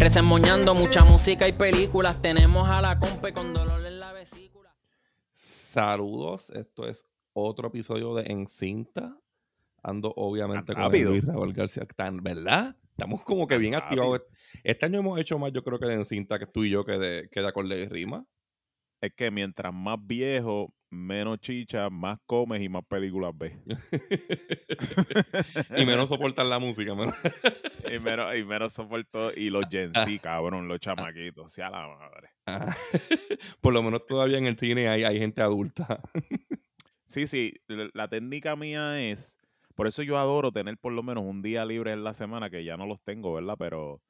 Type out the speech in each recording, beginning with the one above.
Resemoñando mucha música y películas. Tenemos a la compa con dolor en la vesícula. Saludos, esto es otro episodio de Encinta. Ando obviamente Tan con rápido. Luis Raúl García. Tan, ¿Verdad? Estamos como que Tan bien rápido. activados. Este año hemos hecho más, yo creo que de Encinta que tú y yo, que de, que de acorde y rima. Es que mientras más viejo, menos chicha, más comes y más películas ves. y menos soportan la música. menos- y menos, y menos soporto. Y los Gen Z, cabrón, los chamaquitos. Sea la madre. Ah, Por lo menos todavía en el cine hay, hay gente adulta. Sí, sí, la técnica mía es. Por eso yo adoro tener por lo menos un día libre en la semana, que ya no los tengo, ¿verdad? Pero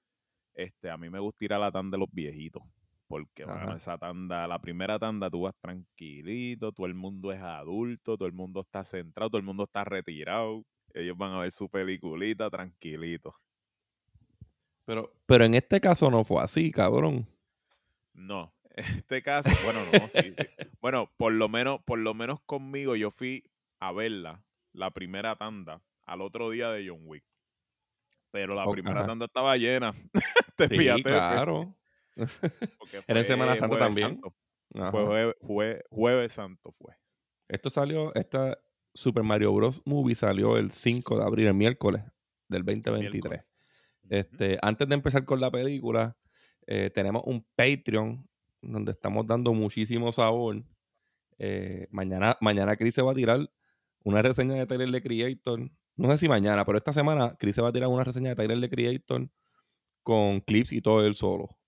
este, a mí me gusta ir a la tanda de los viejitos. Porque, Ajá. esa tanda, la primera tanda tú vas tranquilito, todo el mundo es adulto, todo el mundo está centrado, todo el mundo está retirado. Ellos van a ver su peliculita tranquilito. Pero, pero en este caso no fue así, cabrón. No, en este caso, bueno, no, sí, sí. Bueno, por lo menos, por lo menos conmigo, yo fui a verla, la primera tanda, al otro día de John Wick. Pero la primera ajá. tanda estaba llena. Te Sí, claro. Era en Semana Santa también. Santo. Fue jueves, jue- jueves Santo fue. Esto salió, esta Super Mario Bros. Movie salió el 5 de abril, el miércoles del 2023. Miércoles. Este, antes de empezar con la película, eh, tenemos un Patreon donde estamos dando muchísimo sabor. Eh, mañana, mañana Chris se va a tirar una reseña de Tyler the Creator. No sé si mañana, pero esta semana Chris se va a tirar una reseña de Tyler the Creator con clips y todo él solo.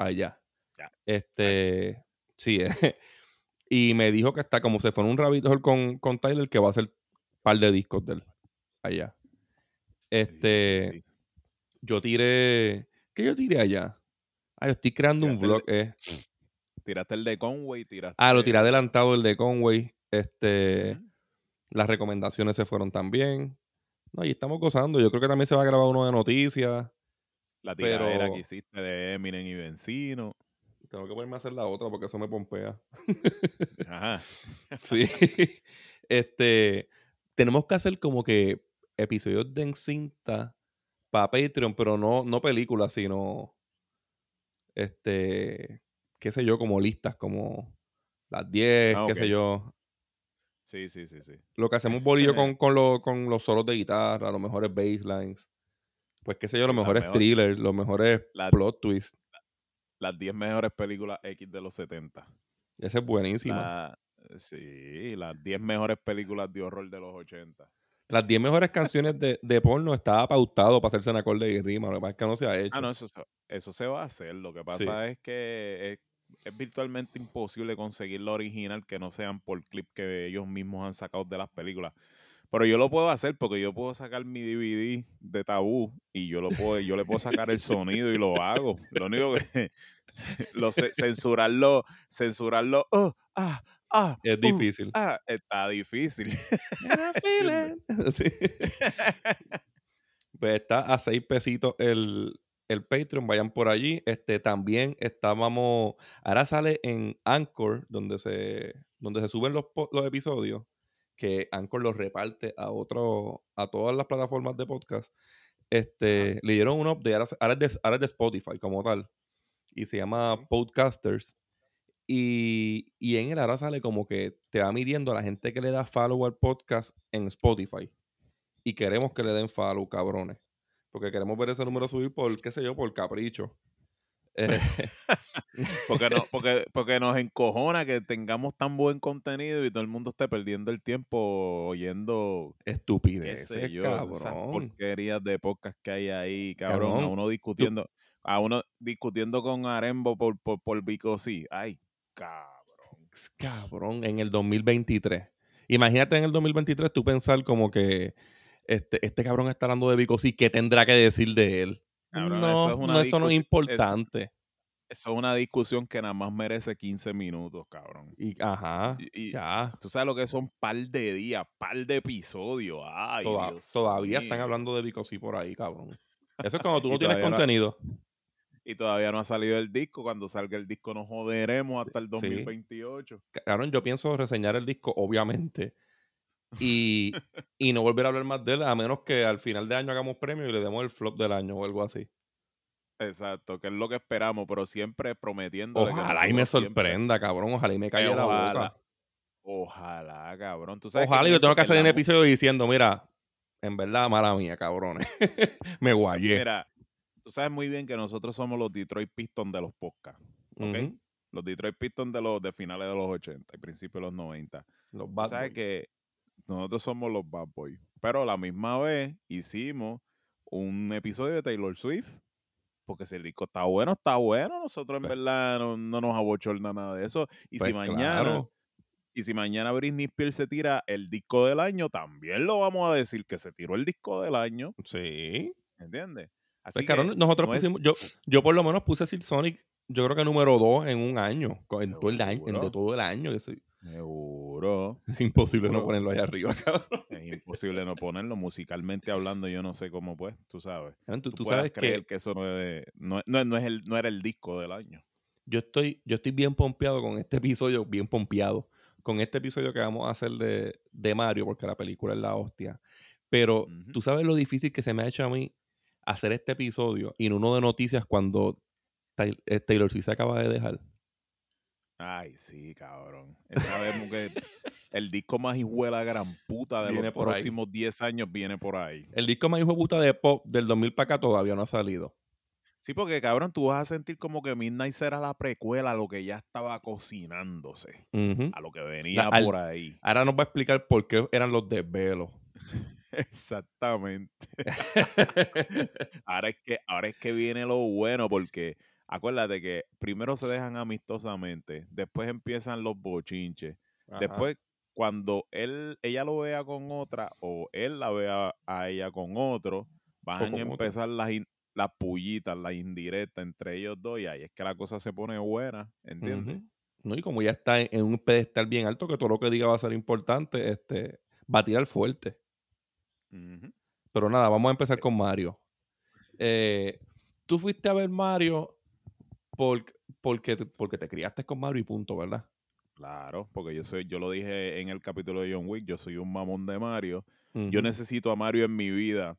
Allá. Ya. Este, sí, eh, y me dijo que está como se fue en un rabbit hole con, con Tyler que va a hacer un par de discos de él. Allá. Este, Sí, sí, sí. yo tiré. ¿Qué yo tiré allá? Ah, yo estoy creando un Tiraste vlog. eh. Tiraste el de Conway, tiraste. Ah, lo tiré adelantado el de Conway. Este, las recomendaciones se fueron también. No, y estamos gozando. Yo creo que también se va a grabar uno de noticias. La tiradera pero- que hiciste de Eminem y Benzino. Tengo que ponerme a hacer la otra porque eso me pompea. Ajá. Sí. este, tenemos que hacer como que episodios de encinta para Patreon, pero no, no películas, sino este, qué sé yo, como listas, como las 10, Ah, qué sé yo. Sí, sí, sí, sí. Lo que hacemos bolillo con, con, lo- con los solos de guitarra, los mejores basslines. Pues qué sé yo, los mejores mejores- thrillers, los mejores las- plot twists. Las 10 mejores películas X de los 70. Ese es buenísimo. La- sí, las 10 mejores películas de horror de los 80. Las 10 mejores canciones de, de porno estaba pautado para hacerse en acorde y rima, lo que pasa es que no se ha hecho. Ah, no, eso, se- eso se va a hacer. Lo que pasa es que es, es virtualmente imposible conseguir la original que no sean por clip que ellos mismos han sacado de las películas. Pero yo lo puedo hacer porque yo puedo sacar mi DVD de tabú y yo lo puedo, yo le puedo sacar el sonido y lo hago. Lo único que lo, ce- censurarlo, censurarlo, oh, ah, ah, Es uh, difícil. ah, está difícil. Sí. Pues está a seis pesitos el, el Patreon, vayan por allí. Este también estábamos, ahora sale en Anchor, donde se, donde se suben los, los episodios, que Anchor los reparte a otro, a todas las plataformas de podcast. Este, le dieron un update, ahora, ahora es de, ahora es de Spotify como tal. Y se llama. Podcasters. Y, y en él ahora sale como que te va midiendo a la gente que le da follow al podcast en Spotify. Y queremos que le den follow, cabrones. Porque queremos ver ese número subir por, qué sé yo, por capricho. Eh, Porque, no, porque, porque nos encojona que tengamos tan buen contenido y todo el mundo esté perdiendo el tiempo oyendo estupideces, esas cabrón. porquerías de podcast que hay ahí, cabrón. Cabrón, A uno discutiendo, a uno discutiendo con Arembo por, por, por Vico, sí. Ay, cabrón. Cabrón, en el 2023. Imagínate en el 2023 tú pensar como que este, este cabrón está hablando de Vico, sí, ¿qué tendrá que decir de él? Cabrón, no, eso es una no, eso no es eso- importante. Eso es una discusión que nada más merece 15 minutos, cabrón. Y, ajá, Y, ya. tú sabes lo que son par de días, par de episodios. Ay, Toda- Dios todavía están hablando de Bicosí por ahí, cabrón. Eso es cuando tú no tienes no- contenido. Y todavía no ha salido el disco. Cuando salga el disco nos joderemos hasta el Sí. 2028. Cabrón, yo pienso reseñar el disco, obviamente. Y, y no volver a hablar más de él, a menos que al final de año hagamos premio y le demos el flop del año o algo así. Exacto, que es lo que esperamos, pero siempre prometiendo. Ojalá y me siempre- sorprenda, cabrón. Ojalá y me caiga la boca. Ojalá, cabrón. ¿Tú sabes Ojalá y yo tengo que el mu- episodio diciendo, mira, en verdad, mala mía, cabrones. me guayé. Mira, tú sabes muy bien que nosotros somos los Detroit Pistons de los podcasts. ¿ok? Los Detroit Pistons de los de finales de los 80 y principios de los 90. Los Tú sabes que nosotros somos los bad boys. Pero a la misma vez hicimos un episodio de Taylor Swift. Porque si el disco está bueno, está bueno. Nosotros en Pues- verdad no, no nos abochorna nada de eso. Y Pues si mañana, claro. y si mañana Britney Spears se tira el disco del año, también lo vamos a decir que se tiró el disco del año. Sí. ¿Entiendes? Así Pues, que cabrón, nosotros no es- pusimos, yo, yo por lo menos puse Silk Sonic, yo creo que número 2 en un año, en todo el año, en de todo el año. Seguro. Es imposible no ponerlo allá arriba, cabrón. Es imposible no ponerlo. Musicalmente hablando, yo no sé cómo, pues, tú sabes. Tú, Tú, tú puedas sabes creer que que, eso no, es, no, no- no es el, no era el disco del año. yo estoy, yo estoy bien pompeado con este episodio, bien pompeado, con este episodio que vamos a hacer de, de Mario, porque la película es la hostia. Pero tú sabes lo difícil que se me ha hecho a mí hacer este episodio y en uno de noticias cuando eh, Taylor Swift se acaba de dejar. Ay, sí, cabrón. Sabemos que el disco más hijuela gran puta de Viene los próximos 10 años viene por ahí. El disco más hijo de puta de pop del 2000 para acá todavía no ha salido. Sí, porque cabrón, tú vas a sentir como que Midnight era la precuela a lo que ya estaba cocinándose, a lo que venía por ahí. Ahora nos va a explicar por qué eran los desvelos. Exactamente. ahora es que ahora es que viene lo bueno porque acuérdate que primero se dejan amistosamente, después empiezan los bochinches, Ajá. después cuando él ella lo vea con otra o él la vea a ella con otro, van a otro. empezar las in- las pullitas, las indirectas entre ellos dos y ahí es que la cosa se pone buena, ¿entiendes? No, y como ya está en, en un pedestal bien alto, que todo lo que diga va a ser importante, este, va a tirar fuerte. Pero nada, vamos a empezar con Mario. Eh, Tú fuiste a ver Mario por- porque, te- porque te criaste con Mario y punto, ¿verdad? Claro, porque yo soy, yo lo dije en el capítulo de John Wick, yo soy un mamón de Mario. Yo necesito a Mario en mi vida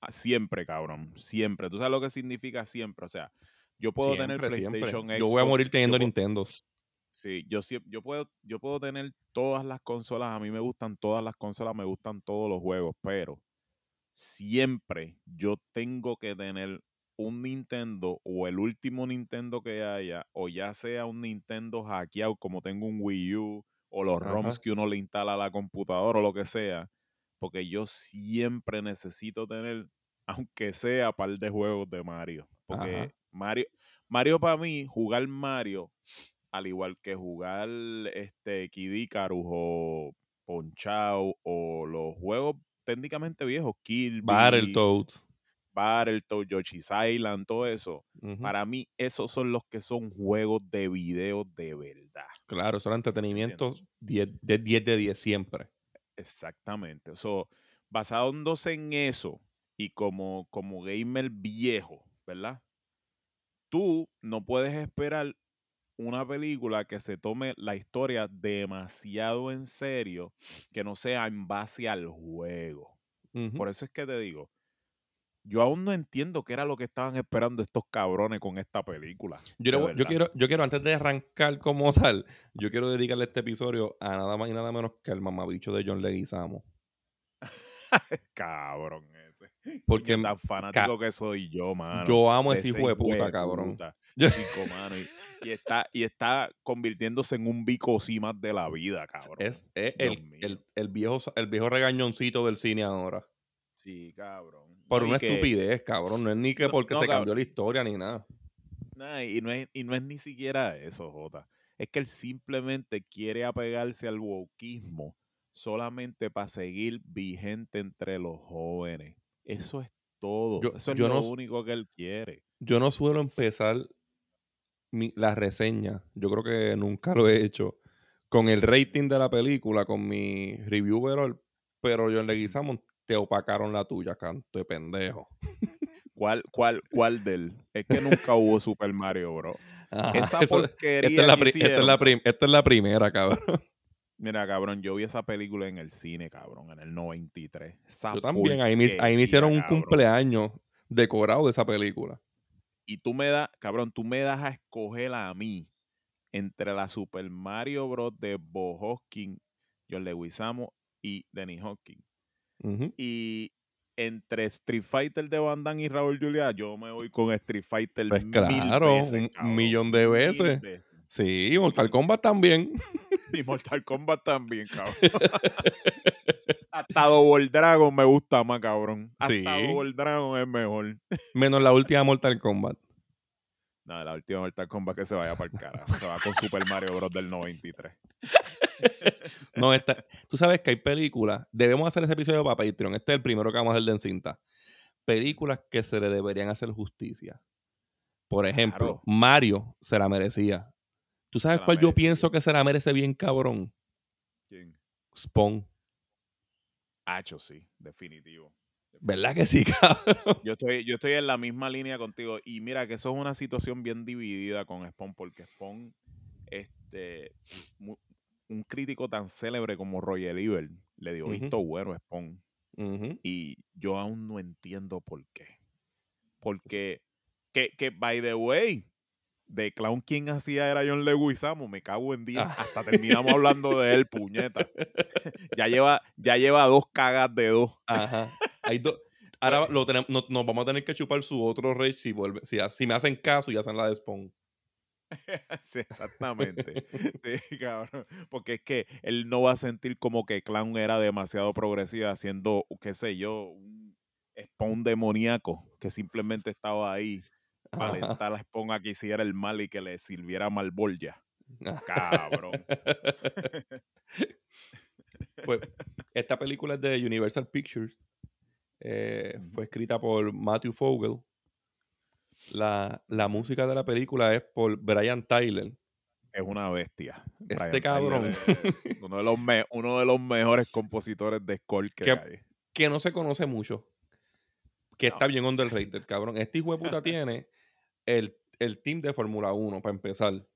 ah, siempre, cabrón. Siempre. ¿Tú sabes lo que significa siempre? O sea, yo puedo tener Siempre. PlayStation, Yo voy a Xbox, morir teniendo Nintendos. Sí, yo, yo, puedo, yo puedo tener todas las consolas. A mí me gustan todas las consolas, me gustan todos los juegos, pero siempre yo tengo que tener un Nintendo o el último Nintendo que haya, o ya sea un Nintendo hackeado como tengo un Wii U, o los Ajá. ROMs que uno le instala a la computadora o lo que sea, porque yo siempre necesito tener, aunque sea par de juegos de Mario, porque Ajá. Mario, Mario para mí, jugar Mario, al igual que jugar este Kid Icarus o Ponchao o los juegos técnicamente viejos, Kirby, Battletoads. Battletoads, Yoshi's Island, todo eso. Para mí, esos son los que son juegos de video de verdad. Claro, eso era entretenimiento 10 de 10 de 10 siempre. Exactamente. So, basándose en eso y como, como gamer viejo, ¿verdad? Tú no puedes esperar una película que se tome la historia demasiado en serio, que no sea en base al juego. Por eso es que te digo, yo aún no entiendo qué era lo que estaban esperando estos cabrones con esta película. Yo, le quiero, yo quiero, antes de arrancar como tal, yo quiero dedicarle este episodio a nada más y nada menos que al mamabicho de John Leguizamo. Cabrón ese. Porque tan fanático que soy yo, mano. yo amo ese hijo de puta, cabrón. puta, Yo- chico, mano, y, y está, y está convirtiéndose en un bicosí más de la vida, cabrón. Es, es el, el, el viejo, el viejo regañoncito del cine ahora. Sí, cabrón. Por No, una que- estupidez, cabrón. No es ni que porque no, se cabrón. cambió la historia ni nada. nah, y, no es, y no es ni siquiera eso, Jota. Es que él simplemente quiere apegarse al wokismo solamente para seguir vigente entre los jóvenes. Eso es todo. Yo- eso es yo lo no único que él quiere. Yo no suelo empezar la reseña, yo creo que nunca lo he hecho, con el rating de la película, con mi review pero John Leguizamo te opacaron la tuya, canto de pendejo. ¿Cuál, cuál, cuál del? Es que nunca hubo Super Mario, bro. esa porquería. Esta es, la, esta, es la primera, cabrón. Mira, cabrón, yo vi esa película en el cine, cabrón, en el 93. yo también, ahí me, ahí me hicieron un cumpleaños decorado de esa película. Y tú me das, cabrón, tú me das a escoger a mí entre la Super Mario Bros. de Bo Hoskin, John Leguizamo y Denny Y entre Street Fighter de Van Damme y Raúl Julia, yo me voy con Street Fighter pues claro, un millón de veces. Sí, Mortal Kombat también. Y Mortal Kombat también, cabrón. Hasta Double Dragon me gusta más, cabrón. Hasta sí. Double Dragon es mejor. Menos la última Mortal Kombat. No, la última Mortal Kombat que se vaya para el carajo. Se va con Super Mario Bros. del 93. no, esta, tú sabes que hay películas. Debemos hacer ese episodio para Patreon. Este es el primero que vamos a hacer de encinta. Películas que se le deberían hacer justicia. Por ejemplo, Mario se la merecía. ¿Tú sabes cuál yo pienso que se la merece bien cabrón? ¿Quién? Spawn. Hacho, sí, definitivo. ¿Verdad que sí, cabrón? Yo estoy, yo estoy en la misma línea contigo. Y mira que eso es una situación bien dividida con Spawn, porque Spawn, este, un crítico tan célebre como Roger Ebert le dio visto bueno a Spawn. Y yo aún no entiendo por qué. Porque, que, que, by the way, de Clown quien hacía era John Leguizamo, me cago en día. Ah. Hasta terminamos hablando de él, puñeta. ya lleva, ya lleva dos cagas de dos. Ajá. Hay Ahora lo tenemos, nos vamos a tener que chupar su otro rey si, vuelve, si, si me hacen caso y hacen la de Spawn. sí, exactamente. Sí, cabrón. Porque es que él no va a sentir como que Clown era demasiado progresiva haciendo, qué sé yo, un Spawn demoníaco que simplemente estaba ahí para la esponja que hiciera el mal y que le sirviera malbolya. Cabrón. pues esta película es de Universal Pictures. Eh, fue escrita por Matthew Fogel. La, música de la película es por Brian Tyler. Es una bestia. Este cabrón. uno, de los uno de los mejores compositores de score que, hay. Que no se conoce mucho. Que está bien underrated, cabrón. Este hijo de puta tiene el, team de Fórmula 1, para empezar.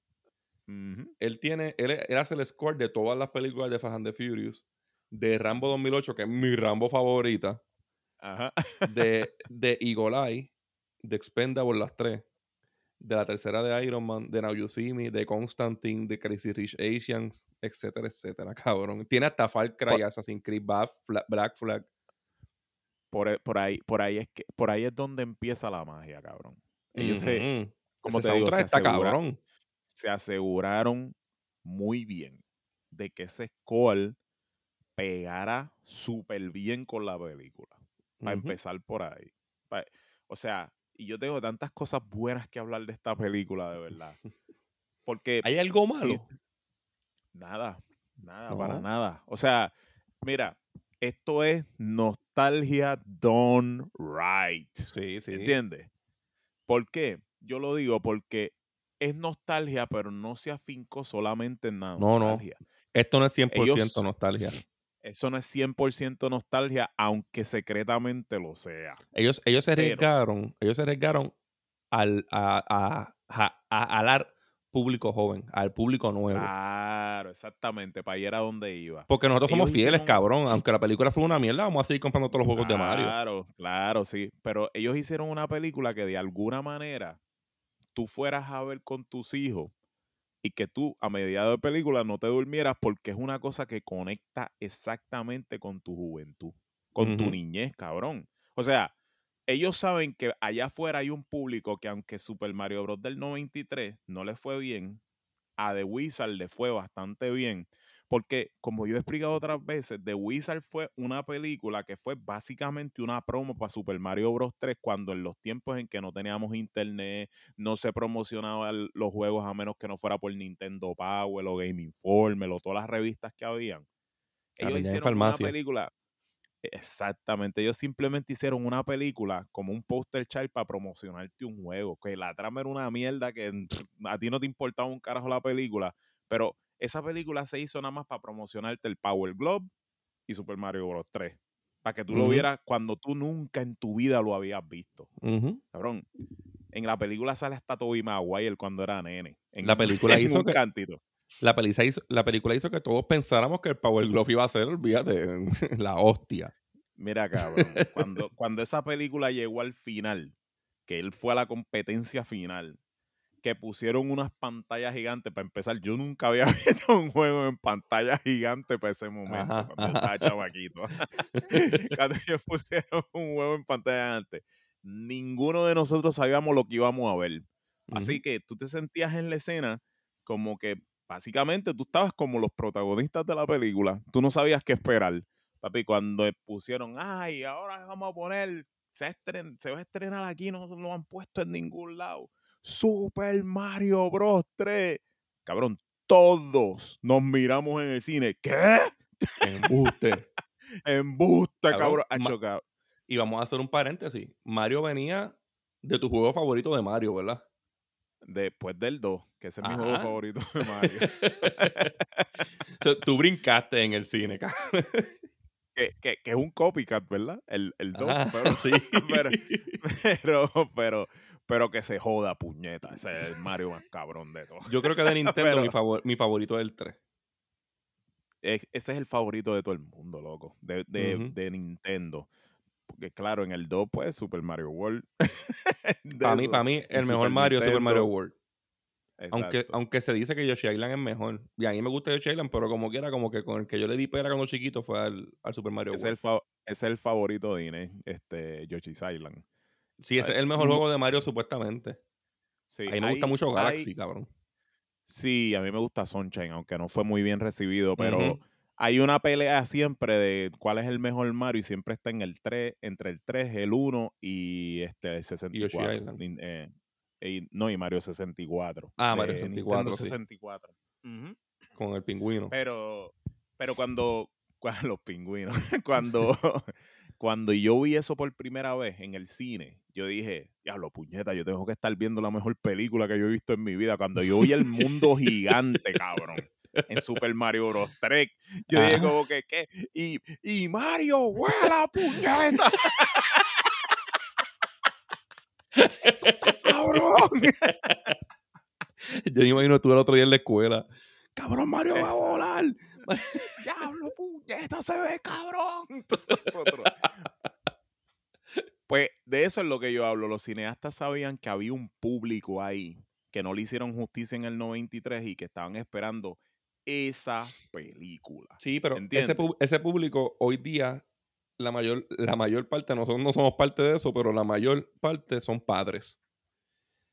Él tiene, él, hace el score de todas las películas de Fast and the Furious, de Rambo 2008, que es mi Rambo favorita, de, de Eagle Eye, de Expendable las tres, de la tercera de Iron Man, de Now You See Me, de Constantine, de Crazy Rich Asians, etcétera, etcétera, cabrón. Tiene hasta Far Cry, Assassin's Creed, Black Flag. Por, por, ahí, por, ahí es que, por ahí es donde empieza la magia, cabrón. Ellos se, como te digo, se, cabrón. se aseguraron muy bien de que ese score pegara súper bien con la película. Para empezar por ahí. o sea, y yo tengo tantas cosas buenas que hablar de esta película, de verdad. Porque. ¿Hay algo malo? nada, nada, para nada. O sea, mira, esto es nostalgia done right. Sí, sí. ¿Entiendes? ¿Por qué? Yo lo digo porque es nostalgia, pero no se afincó solamente en nada. No, no. Esto no es 100% nostalgia. Eso no es 100% nostalgia, aunque secretamente lo sea. Ellos, ellos se arriesgaron, ellos se arriesgaron al, a, a, público joven, al público nuevo. Claro, exactamente, para ir a donde iba. Porque nosotros somos fieles, cabrón. Aunque la película fue una mierda, vamos a seguir comprando todos los juegos de Mario. Claro, claro, sí. Pero ellos hicieron una película que de alguna manera tú fueras a ver con tus hijos y que tú a mediados de película no te durmieras porque es una cosa que conecta exactamente con tu juventud, con tu niñez, cabrón. O sea, ellos saben que allá afuera hay un público que aunque Super Mario Bros. del 93 no le fue bien, a The Wizard le fue bastante bien. Porque, como yo he explicado otras veces, The Wizard fue una película que fue básicamente una promo para Super Mario Bros. 3 cuando en los tiempos en que no teníamos internet, no se promocionaban los juegos a menos que no fuera por Nintendo Power o Game Informer o todas las revistas que habían. Ellos hicieron una película Exactamente, ellos simplemente hicieron una película como un poster child para promocionarte un juego, que la trama era una mierda que a ti no te importaba un carajo la película, pero esa película se hizo nada más para promocionarte el Power Glove y Super Mario Bros. 3, para que tú lo vieras cuando tú nunca en tu vida lo habías visto. Cabrón, en la película sale hasta Tobey Maguire cuando era nene. En, la película hizo que, La, película hizo, la película hizo que todos pensáramos que el Power Glove iba a ser, olvídate, la hostia. Mira, cabrón, cuando, cuando esa película llegó al final, que él fue a la competencia final, que pusieron unas pantallas gigantes. Para empezar, yo nunca había visto un juego en pantalla gigante para ese momento, cuando estaba chavaquito. cuando ellos pusieron un juego en pantalla gigante ninguno de nosotros sabíamos lo que íbamos a ver. Así que tú te sentías en la escena como que básicamente tú estabas como los protagonistas de la película. Tú no sabías qué esperar. Papi, cuando pusieron, ay, ahora vamos a poner, se, se va a estrenar aquí, no lo han puesto en ningún lado. Super Mario Bros. 3. Cabrón, todos nos miramos en el cine. ¿Qué? Embuste. Embuste, cabrón. Ha chocado. Y vamos a hacer un paréntesis. Mario venía de tu juego favorito de Mario, ¿verdad? Después del 2, que ese es mi juego favorito de Mario. tú brincaste en el cine, cabrón. Que, que, que, es un copycat, ¿verdad? El, el 2. Pero, sí. pero, pero, pero, que se joda, puñeta. Ese es el Mario más cabrón de todo. Yo creo que de Nintendo mi, mi favorito es el 3. ese es el favorito de todo el mundo, loco. De, de, de Nintendo porque claro, en el 2, pues, Super Mario World. para mí, para mí, el mejor Mario es Super Mario World. Aunque, aunque se dice que Yoshi Island es mejor. Y a mí me gusta Yoshi Island, pero como quiera, como que con el que yo le di pera cuando chiquito fue al, Super Mario es World. El es el favorito de Inés, este, Yoshi's Island. Sí, es el mejor juego de Mario, supuestamente. Sí, a mí me gusta mucho Galaxy, cabrón. Sí, a mí me gusta Sunshine, aunque no fue muy bien recibido, pero hay una pelea siempre de cuál es el mejor Mario y siempre está en el 3, entre el 3, el 1 y este, el 64. Eh, no, y Mario 64. Ah, Mario 64. 64. Con el pingüino. Pero, pero cuando, cuando los pingüinos, cuando, cuando yo vi eso por primera vez en el cine, yo dije, diablo, puñeta, yo tengo que estar viendo la mejor película que yo he visto en mi vida. Cuando yo vi el mundo gigante, cabrón en Super Mario Bros. 3. Yo dije como que, ¿qué? Y, y Mario, huela puñeta. ¡Cabrón! Yo me imagino tú el otro día en la escuela. ¡Cabrón, Mario va a volar! ¡Diablo, puñeta, se ve cabrón! Pues de eso es lo que yo hablo. Los cineastas sabían que había un público ahí que no le hicieron justicia en el 93 y que estaban esperando esa película. Sí, pero ese, ese, público hoy día, la mayor, la mayor parte, nosotros no somos parte de eso, pero la mayor parte son padres.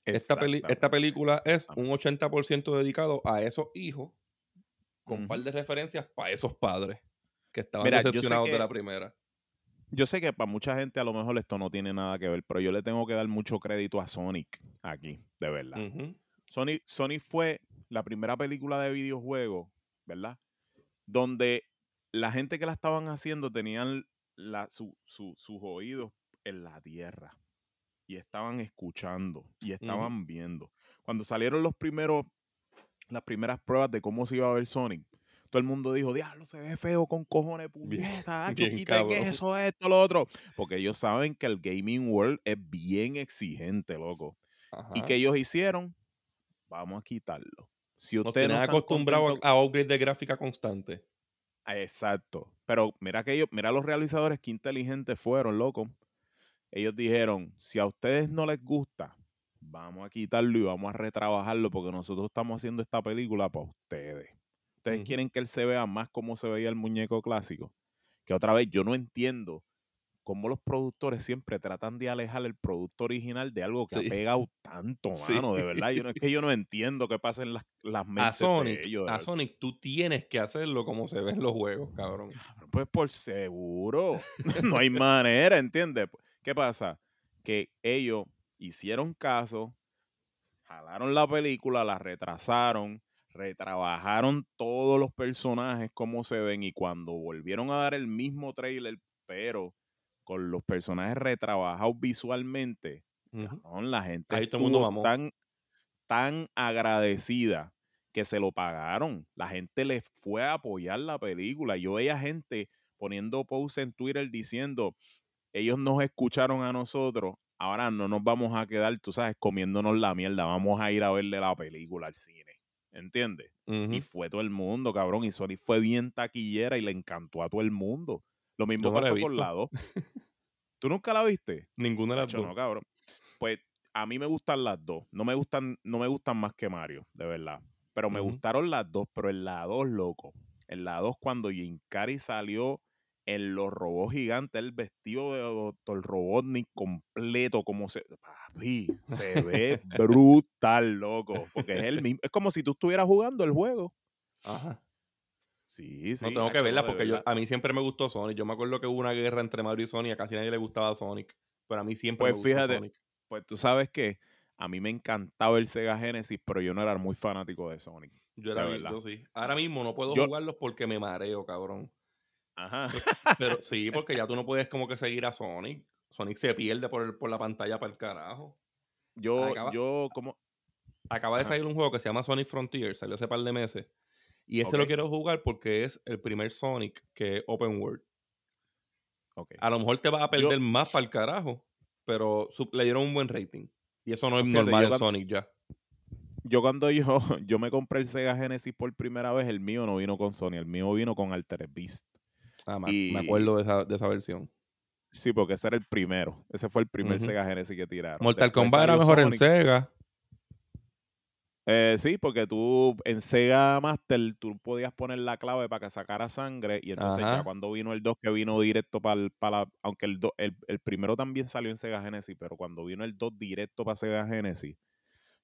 Esta, esta película es un 80% dedicado a esos hijos, con un par de referencias para esos padres que estaban decepcionados de la primera. Yo sé que para mucha gente a lo mejor esto no tiene nada que ver, pero yo le tengo que dar mucho crédito a Sonic aquí, de verdad. Sonic, Sonic fue la primera película de videojuego, ¿verdad? Donde la gente que la estaban haciendo tenían la, sus oídos en la tierra y estaban escuchando y estaban viendo. Cuando salieron los primeros, las primeras pruebas de cómo se iba a ver Sonic, todo el mundo dijo, diablo, se ve feo con cojones, puñeta, eso, esto, lo otro. Porque ellos saben que el gaming world es bien exigente, loco. ¿Y que ellos hicieron? Vamos a quitarlo. Si usted no acostumbrado a upgrade de gráfica constante. Exacto. Pero mira que ellos, mira los realizadores que inteligentes fueron, loco. Ellos dijeron, si a ustedes no les gusta, vamos a quitarlo y vamos a retrabajarlo porque nosotros estamos haciendo esta película para ustedes. Ustedes quieren que él se vea más como se veía el muñeco clásico. Que otra vez yo no entiendo cómo los productores siempre tratan de alejar el producto original de algo que ha pegado tanto, mano, de verdad. Yo no, es que yo no entiendo qué pasa en las, las mentes a Sonic, de ellos. A Sonic, tú tienes que hacerlo como se ven los juegos, cabrón. Pues por seguro. no hay manera, ¿entiendes? ¿Qué pasa? Que ellos hicieron caso, jalaron la película, la retrasaron, retrabajaron todos los personajes como se ven y cuando volvieron a dar el mismo trailer pero con los personajes retrabajados visualmente, la gente estuvo tan, tan agradecida que se lo pagaron. La gente le fue a apoyar la película. Yo veía gente poniendo posts en Twitter diciendo, ellos nos escucharon a nosotros, ahora no nos vamos a quedar, tú sabes, comiéndonos la mierda, vamos a ir a verle la película al cine. ¿Entiendes? Y fue todo el mundo, cabrón. Y Sony fue bien taquillera y le encantó a todo el mundo. Lo mismo pasó con la 2. ¿Tú nunca la viste? Ninguna de las dos. No, cabrón. Pues a mí me gustan las dos. No me gustan, no me gustan más que Mario, de verdad. Pero me gustaron las dos, pero en la 2, loco. En la 2, cuando Jim Carrey salió en los robots gigantes, el vestido de Doctor Robotnik completo, como se. Papi, se ve brutal, loco. Porque es el mismo. Es como si tú estuvieras jugando el juego. Ajá. Sí, sí. No tengo que verla porque yo, a mí siempre me gustó Sonic. Yo me acuerdo que hubo una guerra entre Mario y Sonic. A casi nadie le gustaba Sonic. Pero a mí siempre pues me gustó fíjate, Pues tú sabes que a mí me encantaba el Sega Genesis, pero yo no era muy fanático de Sonic. Yo era yo sí. Ahora mismo no puedo jugarlos porque me mareo, cabrón. Ajá. Pero sí, porque ya tú no puedes como que seguir a Sonic. Sonic se pierde por, por la pantalla para el carajo. Yo, yo como... Acaba de salir un juego que se llama Sonic Frontier, salió hace par de meses. Y ese lo quiero jugar porque es el primer Sonic que es open world. Okay. A lo mejor te vas a perder más para el carajo, pero le dieron un buen rating. Y eso no es normal en Sonic ya. Yo cuando yo, yo me compré el Sega Genesis por primera vez, el mío no vino con Sony, el mío vino con Altered Beast. Ah, me acuerdo de esa, de esa, versión. Sí, porque ese era el primero. Ese fue el primer Sega Genesis que tiraron. Mortal Kombat era mejor en Sega. Eh, sí, porque tú en Sega Master tú podías poner la clave para que sacara sangre y entonces ya cuando vino el 2 que vino directo para para aunque el, el, el, primero también salió en Sega Genesis, pero cuando vino el 2 directo para Sega Genesis,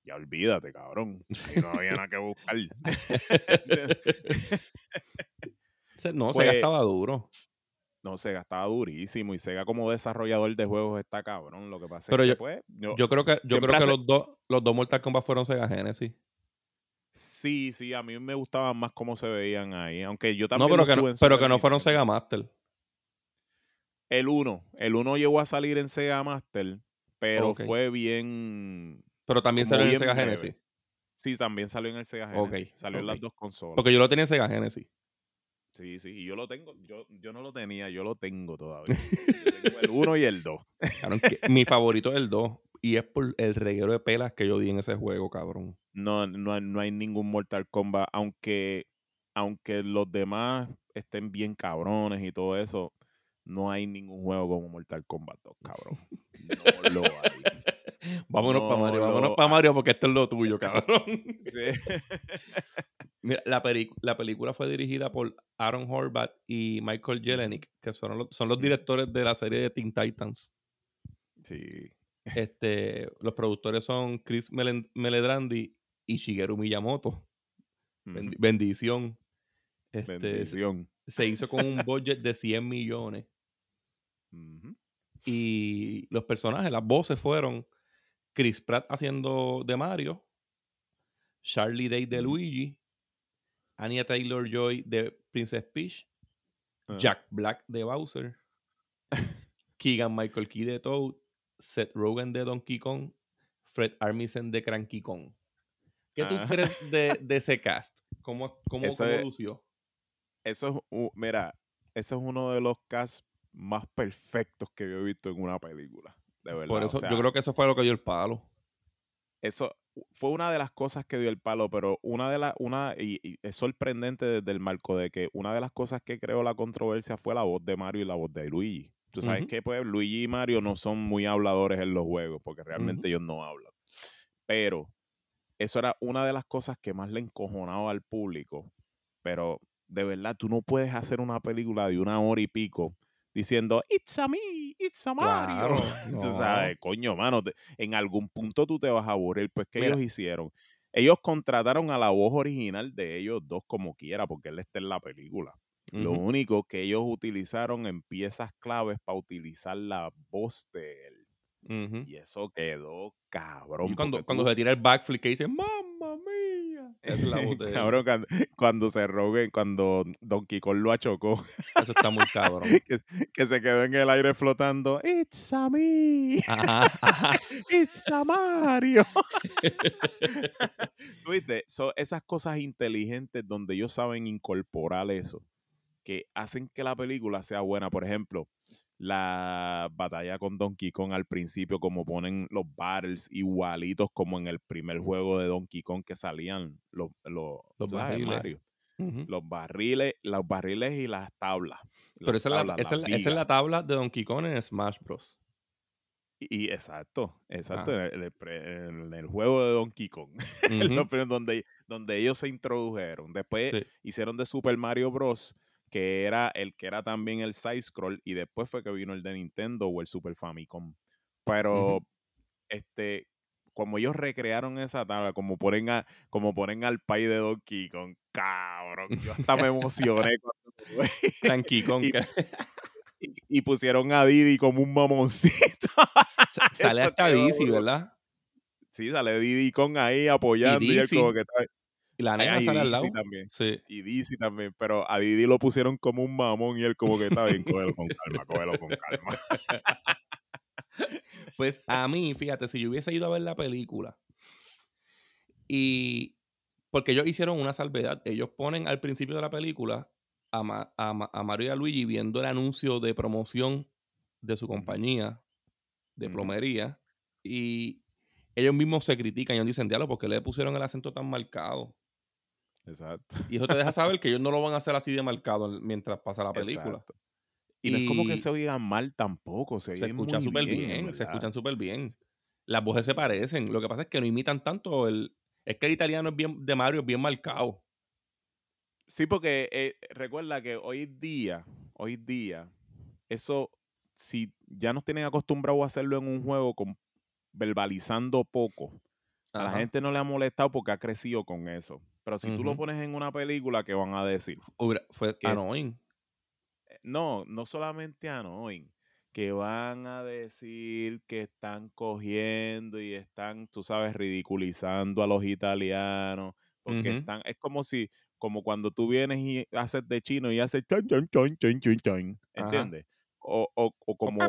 ya olvídate, cabrón. Ahí no había nada que buscar. no, Sega pues estaba duro. No, Sega estaba durísimo y Sega como desarrollador de juegos está cabrón. Lo que pasa Pero es yo, que, pues, yo, creo que, yo creo que los, dos, los dos Mortal Kombat fueron Sega Genesis. Sí, sí, a mí me gustaban más cómo se veían ahí. Aunque yo también. No, pero, que no, pero que no fueron Sega Master. El 1. El 1 llegó a salir en Sega Master, pero fue bien. Pero también salió en Sega Genesis. Sí, también salió en el Sega Genesis. salió en las dos consolas. Porque yo lo tenía en Sega Genesis. Sí, sí, y yo lo tengo, yo, yo no lo tenía, yo lo tengo todavía. tengo el 1 y el 2. mi favorito es el 2. Y es por el reguero de pelas que yo di en ese juego, cabrón. No, no, no hay ningún Mortal Kombat, aunque, aunque los demás estén bien cabrones y todo eso, no hay ningún juego como Mortal Kombat 2, cabrón. No lo hay. Vámonos para Mario, vámonos para Mario porque esto es lo tuyo, cabrón. Sí. Mira, la, la, película fue dirigida por Aaron Horvath y Michael Jelenic, que son los, son los directores de la serie de Teen Titans. Sí. Este, los productores son Chris Meledrandi y Shigeru Miyamoto. Bendición. Este, Bendición. Se hizo con un budget de 100 millones. Y los personajes, las voces fueron Chris Pratt haciendo de Mario, Charlie Day de Luigi, Anya Taylor Joy de Princess Peach, ah. Jack Black de Bowser, Keegan Michael Key de Toad, Seth Rogen de Donkey Kong, Fred Armisen de Cranky Kong. ¿Qué tú ah. crees de, ese cast? ¿Cómo, cómo, eso lució? Eso es, mira, ese es uno de los casts más perfectos que yo he visto en una película. De verdad. Por eso, yo creo que eso fue lo que dio el palo. Eso fue una de las cosas que dio el palo, pero una de las, una, y, es sorprendente desde el marco de que una de las cosas que creó la controversia fue la voz de Mario y la voz de Luigi. Tú sabes que pues Luigi y Mario no son muy habladores en los juegos, porque realmente ellos no hablan. Pero eso era una de las cosas que más le encojonaba al público. Pero de verdad, tú no puedes hacer una película de una hora y pico diciendo, it's a me, it's a Mario. Sabes, coño, mano, en algún punto tú te vas a aburrir. Pues, ¿qué ellos hicieron? Ellos contrataron a la voz original de ellos dos como quiera, porque él está en la película. Lo único que ellos utilizaron en piezas claves para utilizar la voz de él. Y eso quedó cabrón. Y cuando, cuando se tira el backflip que dice, ¡Mamma mía! Es la botella. Cabrón, cuando, cuando se roben, cuando Donkey Kong lo achocó, Eso está muy cabrón. que, que se quedó en el aire flotando. It's a me. Ajá, ajá. It's a Mario. ¿Tú ¿Viste? Son esas cosas inteligentes donde ellos saben incorporar eso, que hacen que la película sea buena. Por ejemplo, la batalla con Donkey Kong al principio, como ponen los battles igualitos como en el primer juego de Donkey Kong que salían los, los, Los barriles. Mario. Los barriles, los barriles y las tablas. Pero Las esa es, la, tablas, esa, es la, esa es la vigas. tabla de Donkey Kong en Smash Bros. Y exacto, exacto, Ah. en, el, en el pre- en el juego de Donkey Kong, donde, donde ellos se introdujeron. Después Sí. hicieron de Super Mario Bros. Que era el que era también el side scroll, y después fue que vino el de Nintendo o el Super Famicom. Pero este, como ellos recrearon esa tabla, como ponen a, como ponen al país de Donkey Kong, cabrón, yo hasta me emocioné cuando. Donkey Kong. Y- y, y pusieron a Didi como un mamoncito. sa- Sale hasta duro. ¿verdad? Sí, sale Diddy Kong ahí apoyando y, él Dizzy. como que está. Y la nena sale al lado. también. Sí. Y Dizzy también, pero a Didi lo pusieron como un mamón y él como que está bien, cógelo con calma, cógelo con calma. Pues a mí, fíjate, si yo hubiese ido a ver la película y porque ellos hicieron una salvedad, ellos ponen al principio de la película a, Ma- a Ma- a Mario y a Luigi viendo el anuncio de promoción de su compañía de plomería y ellos mismos se critican, ellos dicen, diablo, ¿por qué le pusieron el acento tan marcado? Exacto. Y eso te deja saber que ellos no lo van a hacer así de marcado mientras pasa la película. exacto. Y, no es como que se oigan mal tampoco, se, se escucha súper bien, bien, se escuchan súper bien. Las voces se parecen. Lo que pasa es que no imitan tanto el. Es que el italiano es bien, de Mario es bien marcado. Sí, porque eh, recuerda que hoy día, hoy día, eso, si ya nos tienen acostumbrados a hacerlo en un juego con verbalizando poco, a la gente no le ha molestado porque ha crecido con eso. Pero si tú lo pones en una película, ¿qué van a decir? Fue que- annoying. No, no solamente annoying, que van a decir que están cogiendo y están, tú sabes, ridiculizando a los italianos, porque están, es como si, como cuando tú vienes y haces de chino y haces chan, chan, chan, chan, chan, Ajá. ¿entiendes? O, o, o como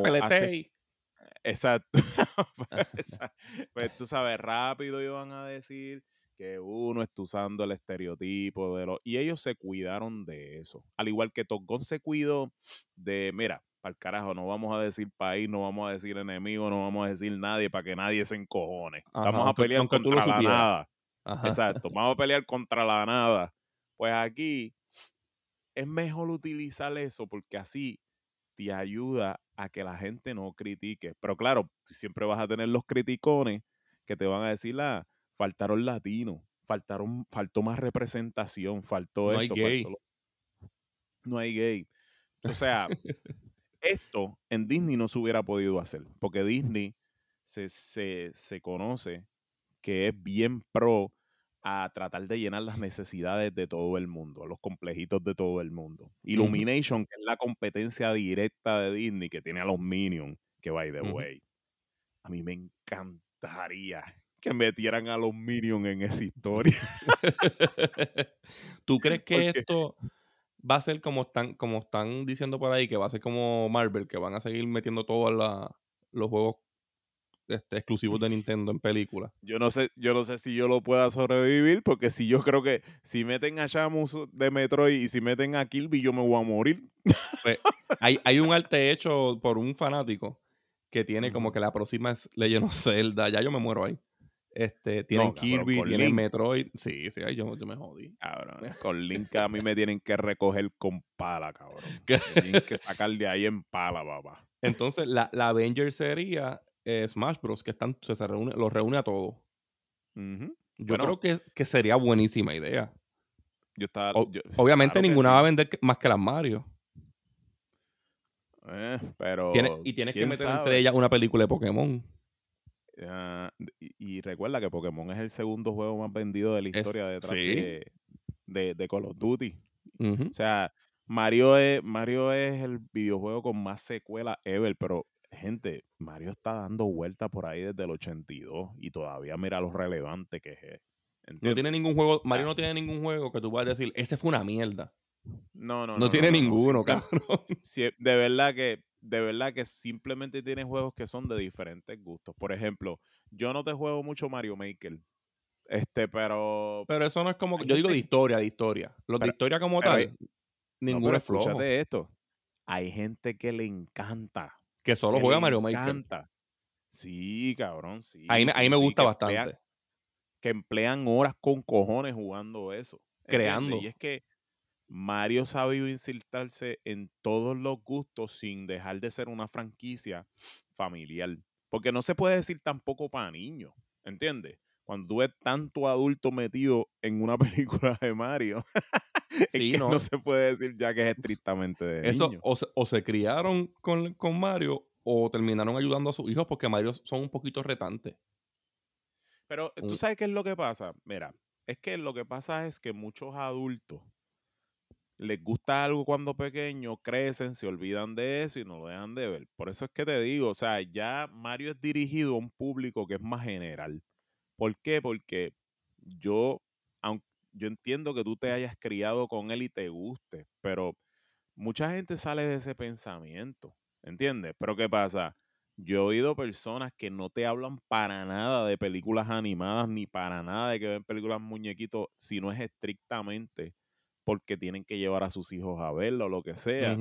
Exacto. Esa- pues tú sabes, rápido iban a decir que uno está usando el estereotipo de los... Y ellos se cuidaron de eso. Al igual que Togón se cuidó de, mira, para el carajo, no vamos a decir país, no vamos a decir enemigo, no vamos a decir nadie para que nadie se encojone. Ajá, vamos a pelear aunque contra la supieras. nada. Ajá. Exacto, vamos a pelear contra la nada. Pues aquí es mejor utilizar eso porque así te ayuda a que la gente no critique. Pero claro, siempre vas a tener los criticones que te van a decir, ah, faltaron latinos, faltaron, faltó más representación, faltó No hay esto, gay. faltó lo- No hay gay. O sea, esto en Disney no se hubiera podido hacer, porque Disney se, se, se conoce que es bien pro a tratar de llenar las necesidades de todo el mundo, los complejitos de todo el mundo. Illumination, que es la competencia directa de Disney, que tiene a los Minions, que by the way, a mí me encantaría que metieran a los Minions en esa historia. ¿Tú crees que Porque- esto va a ser como están, como están diciendo por ahí, que va a ser como Marvel, que van a seguir metiendo todos los juegos este, exclusivos de Nintendo en películas? Yo no sé, yo no sé si yo lo pueda sobrevivir, porque si yo creo que si meten a Shamus de Metroid y si meten a Kirby, yo me voy a morir. Hay, hay un arte hecho por un fanático que tiene como que la próxima es Legend of Zelda. Ya yo me muero ahí. Este, tienen No, Kirby, tienen Link. Metroid. Sí, sí, yo, yo me jodí. Cabrón, con Link a mí me tienen que recoger con pala, cabrón. Tienen que sacar de ahí en pala, papá. Entonces, la, la Avenger sería eh, Smash Bros. que están, se, reúne, los reúne a todos. Yo Bueno. creo que, que sería buenísima idea. Yo estaba. O- yo- obviamente claro ninguna sí. va a vender más que las Mario. Eh, pero. Tiene- y tienes que ¿quién meter sabe? entre ellas una película de Pokémon. Ah, y, y recuerda que Pokémon es el segundo juego más vendido de la Es- historia detrás sí. de, de, de Call of Duty. O sea, Mario es, Mario es el videojuego con más secuelas ever, pero gente, Mario está dando vueltas por ahí desde el 82 y todavía mira lo relevante que es. No tiene ningún juego, Mario no tiene ningún juego que tú puedas decir, ese fue una mierda. No, no, no. No tiene ninguno, cabrón. de verdad que, de verdad que simplemente tiene juegos que son de diferentes gustos. Por ejemplo, yo no te juego mucho Mario Maker. Este, pero. Pero eso no es como. Yo digo de historia, de historia. Los de historia como tal, ninguno es flojo. Escúchate esto. Hay gente que le encanta. Que solo juega Mario Maker. encanta. Sí, cabrón. Sí, ahí me, me gusta bastante. que emplean horas con cojones jugando eso. Creando. Y es que Mario sabido insertarse en todos los gustos sin dejar de ser una franquicia familiar. Porque no se puede decir tampoco para niños, ¿entiendes? Cuando tú ves tanto adulto metido en una película de Mario, es no. se puede decir ya que es estrictamente de Eso, O, se, o se criaron con, con Mario o terminaron ayudando a sus hijos porque Mario son un poquito retantes. Pero tú sabes qué es lo que pasa. Mira, es que lo que pasa es que muchos adultos les gusta algo cuando pequeños, crecen, se olvidan de eso y no lo dejan de ver. Por eso es que te digo, o sea, ya Mario es dirigido a un público que es más general. ¿Por qué? Porque yo, aunque yo entiendo que tú te hayas criado con él y te guste, pero mucha gente sale de ese pensamiento, ¿entiendes? Pero ¿qué pasa? Yo he oído personas que no te hablan para nada de películas animadas ni para nada de que ven películas muñequitos, si no es estrictamente porque tienen que llevar a sus hijos a verlo o lo que sea.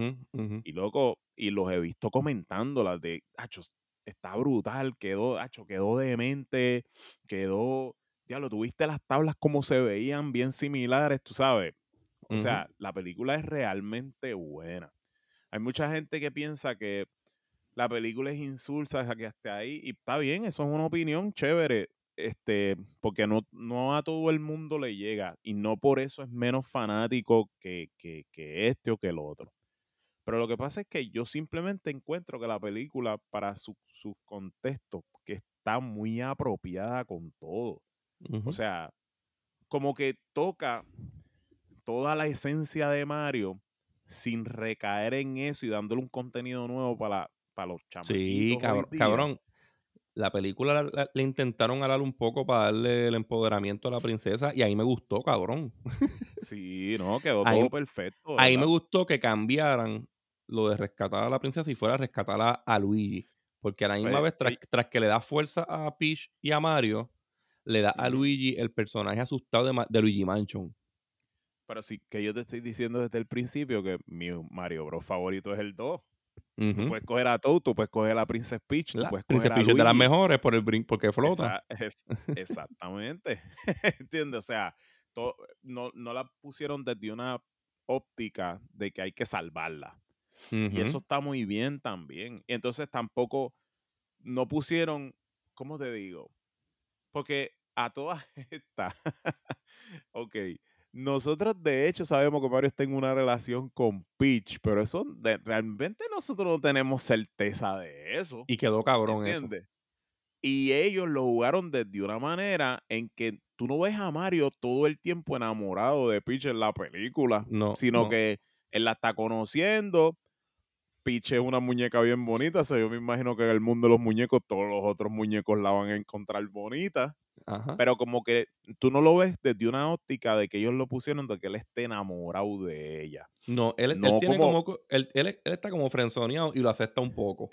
Y loco, y los he visto comentando las de, achos, está brutal, quedó, acho, quedó demente, quedó, ya lo tuviste las tablas como se veían, bien similares, tú sabes. O sea, la película es realmente buena. Hay mucha gente que piensa que la película es insulsa, que hasta ahí, y está bien, eso es una opinión chévere este, porque no, no a todo el mundo le llega y no por eso es menos fanático que, que, que este o que el otro. Pero lo que pasa es que yo simplemente encuentro que la película, para sus su contextos, que está muy apropiada con todo. O sea, como que toca toda la esencia de Mario sin recaer en eso y dándole un contenido nuevo para, para los chamaquitos. Sí, cabrón la película le intentaron hablar un poco para darle el empoderamiento a la princesa y ahí me gustó, cabrón. Sí, no, quedó todo perfecto. Ahí me gustó que cambiaran lo de rescatar a la princesa y fuera a rescatar a, Luigi. Porque a la misma vez, tras, que le da fuerza a Peach y a Mario, le da a Luigi el personaje asustado de, de Luigi Mansion. Pero sí, que yo te estoy diciendo desde el principio que mi Mario Bros favorito es el 2. Tú puedes coger a Toad, tú puedes coger a la Princess Peach. La Princess Peach es de las mejores por el brin porque flota. exactamente. ¿Entiendes? O sea, no, la pusieron desde una óptica de que hay que salvarla. Y eso está muy bien también. Y entonces tampoco no pusieron, ¿cómo te digo? Porque a todas estas, ok, nosotros, de hecho, sabemos que Mario está en una relación con Peach, pero eso realmente nosotros no tenemos certeza de eso. Y quedó cabrón eso. Y ellos lo jugaron desde una manera en que tú no ves a Mario todo el tiempo enamorado de Peach en la película, no, sino que él la está conociendo. Peach es una muñeca bien bonita, o sea, yo me imagino que en el mundo de los muñecos todos los otros muñecos la van a encontrar bonita. Pero como que tú no lo ves desde una óptica de que ellos lo pusieron de que él esté enamorado de ella. No, él, tiene como, él, está como frenzoneado y lo acepta un poco.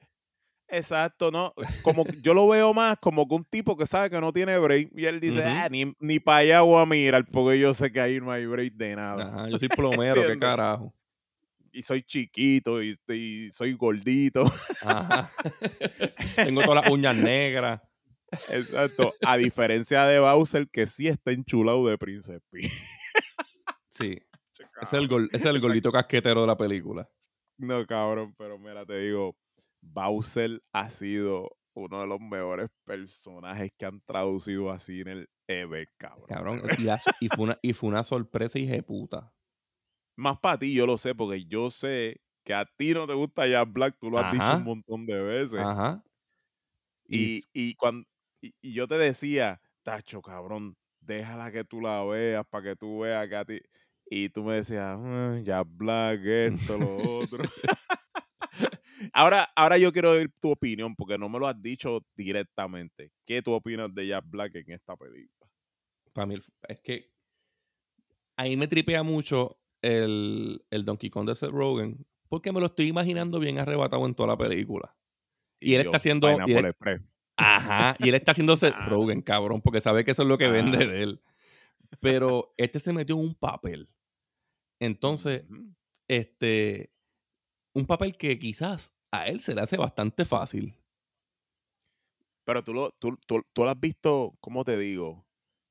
Exacto, ¿no? Como yo lo veo más como que un tipo que sabe que no tiene break y él dice, ah, ni, ni para allá voy a mirar porque yo sé que ahí no hay break de nada. Ajá, yo soy plomero, qué carajo. Y soy chiquito y, y soy gordito. Ajá. Tengo todas las uñas negras. Exacto. A diferencia de Bowser, que sí está enchulado de Prince Sí. es el, gol, es el golito casquetero de la película. No, cabrón, pero mira, te digo, Bowser ha sido uno de los mejores personajes que han traducido así en el ever, cabrón. Cabrón, y, fue, una, y fue una sorpresa y puta. Más para ti, yo lo sé, porque yo sé que a ti no te gusta ya Black, tú lo has dicho un montón de veces. Ajá. Y, y, cuando, y, yo te decía, Tacho, cabrón, déjala que tú la veas para que tú veas que a ti. Y tú me decías, ah, ya Black, esto, lo otro. ahora, ahora yo quiero oír tu opinión, porque no me lo has dicho directamente. ¿Qué tú opinas de Jack Black en esta película? Para mí, es que ahí me tripea mucho el, el Donkey Kong de Seth Rogen, porque me lo estoy imaginando bien arrebatado en toda la película. Y, él está haciendo. Ajá, y él está ah. Rogen, cabrón, porque sabe que eso es lo que vende de él. Pero este se metió en un papel. Entonces, este. Un papel que quizás a él se le hace bastante fácil. Pero tú lo, tú, tú, tú lo has visto, ¿cómo te digo?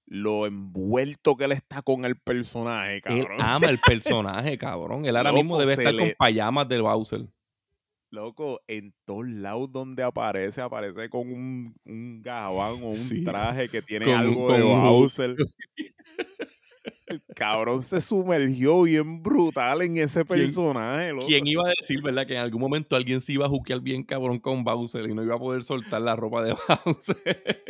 Lo envuelto que él está con el personaje, cabrón. Él ama el personaje, cabrón. Él ahora mismo debe estar con payamas del Bowser. Loco, en todos lados donde aparece, aparece con un, un gabán o un traje que tiene algo de Bowser. El cabrón se sumergió bien brutal en ese personaje. ¿Quién iba a decir, verdad, que en algún momento alguien se iba a juquear bien cabrón con Bowser y no iba a poder soltar la ropa de Bowser?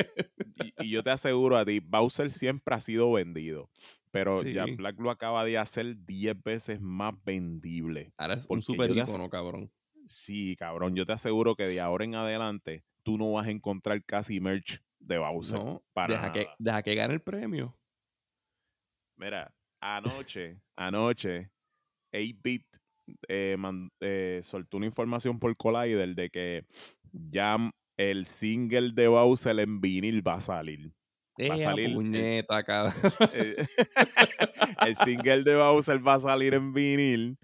Y, yo te aseguro a ti, Bowser siempre ha sido vendido. Pero ya Black lo acaba de hacer 10 veces más vendible. Ahora es un super icono, cabrón. Sí, cabrón. Yo te aseguro que de ahora en adelante tú no vas a encontrar casi merch de Bowser. No, para deja, que, deja que gane el premio. Mira, anoche, anoche, 8-Bit eh, eh, soltó una información por Collider de que ya el single de Bowser en vinil va a salir. Va a salir. Puñeta, cabrón. el single de Bowser va a salir en vinil.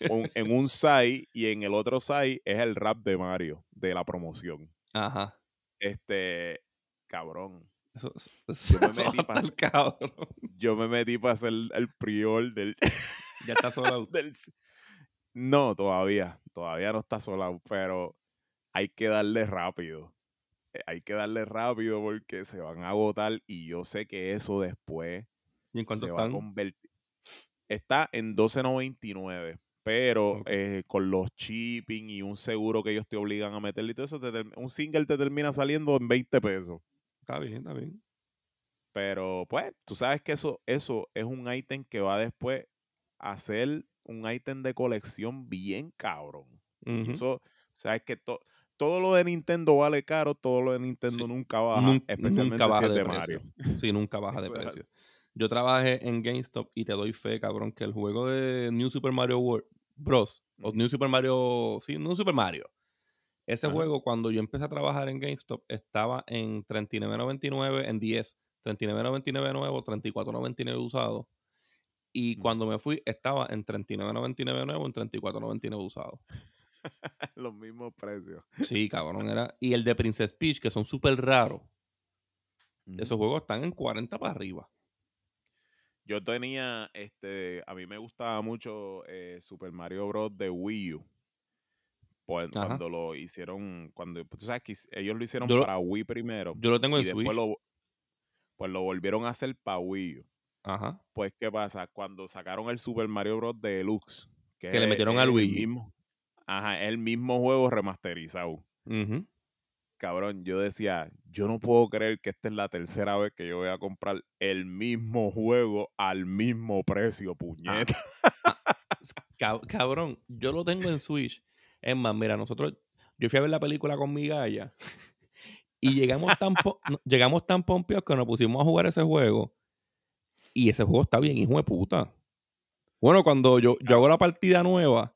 En un site y en el otro site es el rap de Mario, de la promoción. Ajá. Este, cabrón. Eso, yo, me metí para, cabrón. yo me metí para hacer el prior del. ya está solo. no, todavía. Todavía no está solo, pero hay que darle rápido. Eh, hay que darle rápido porque se van a agotar y yo sé que eso después ¿Y en se va a convertir. Está en 12.99 pero eh, con los shipping y un seguro que ellos te obligan a meterle y todo eso, un single te termina saliendo en 20 pesos. Está bien, está bien. Pero pues, tú sabes que eso, eso es un ítem que va después a ser un ítem de colección bien cabrón. Eso, sabes que todo lo de Nintendo vale caro, todo lo de Nintendo nunca baja, especialmente nunca de, Mario. Sí, nunca baja de precio. Yo trabajé en GameStop y te doy fe, cabrón, que el juego de New Super Mario World, Bros. O New Super Mario. Sí, New Super Mario. Ese juego, cuando yo empecé a trabajar en GameStop, estaba en $39.99 en 10, $39.99 nuevo, $34.99 usado. Y cuando me fui, estaba en $39.99 nuevo, en $34.99 usado. Los mismos precios. Sí, cabrón. Era... Y el de Princess Peach, que son súper raros. Esos juegos están en 40 para arriba. Yo tenía, este, a mí me gustaba mucho eh, Super Mario Bros. de Wii U. Pues, cuando lo hicieron, cuando, tú sabes que ellos lo hicieron para Wii primero. Yo lo tengo en y Switch. Lo, pues lo volvieron a hacer para Wii U. Ajá. Pues, ¿qué pasa? Cuando sacaron el Super Mario Bros. Deluxe. Que, que le metieron al Wii. Mismo, ajá, el mismo juego remasterizado. Ajá cabrón, yo decía, yo no puedo creer que esta es la tercera vez que yo voy a comprar el mismo juego al mismo precio, puñeta. Ah, cabrón, yo lo tengo en Switch. Es más, mira, nosotros, yo fui a ver la película con mi galla y llegamos tan, llegamos tan pompeos que nos pusimos a jugar ese juego y ese juego está bien, hijo de puta. Bueno, cuando yo, yo hago la partida nueva,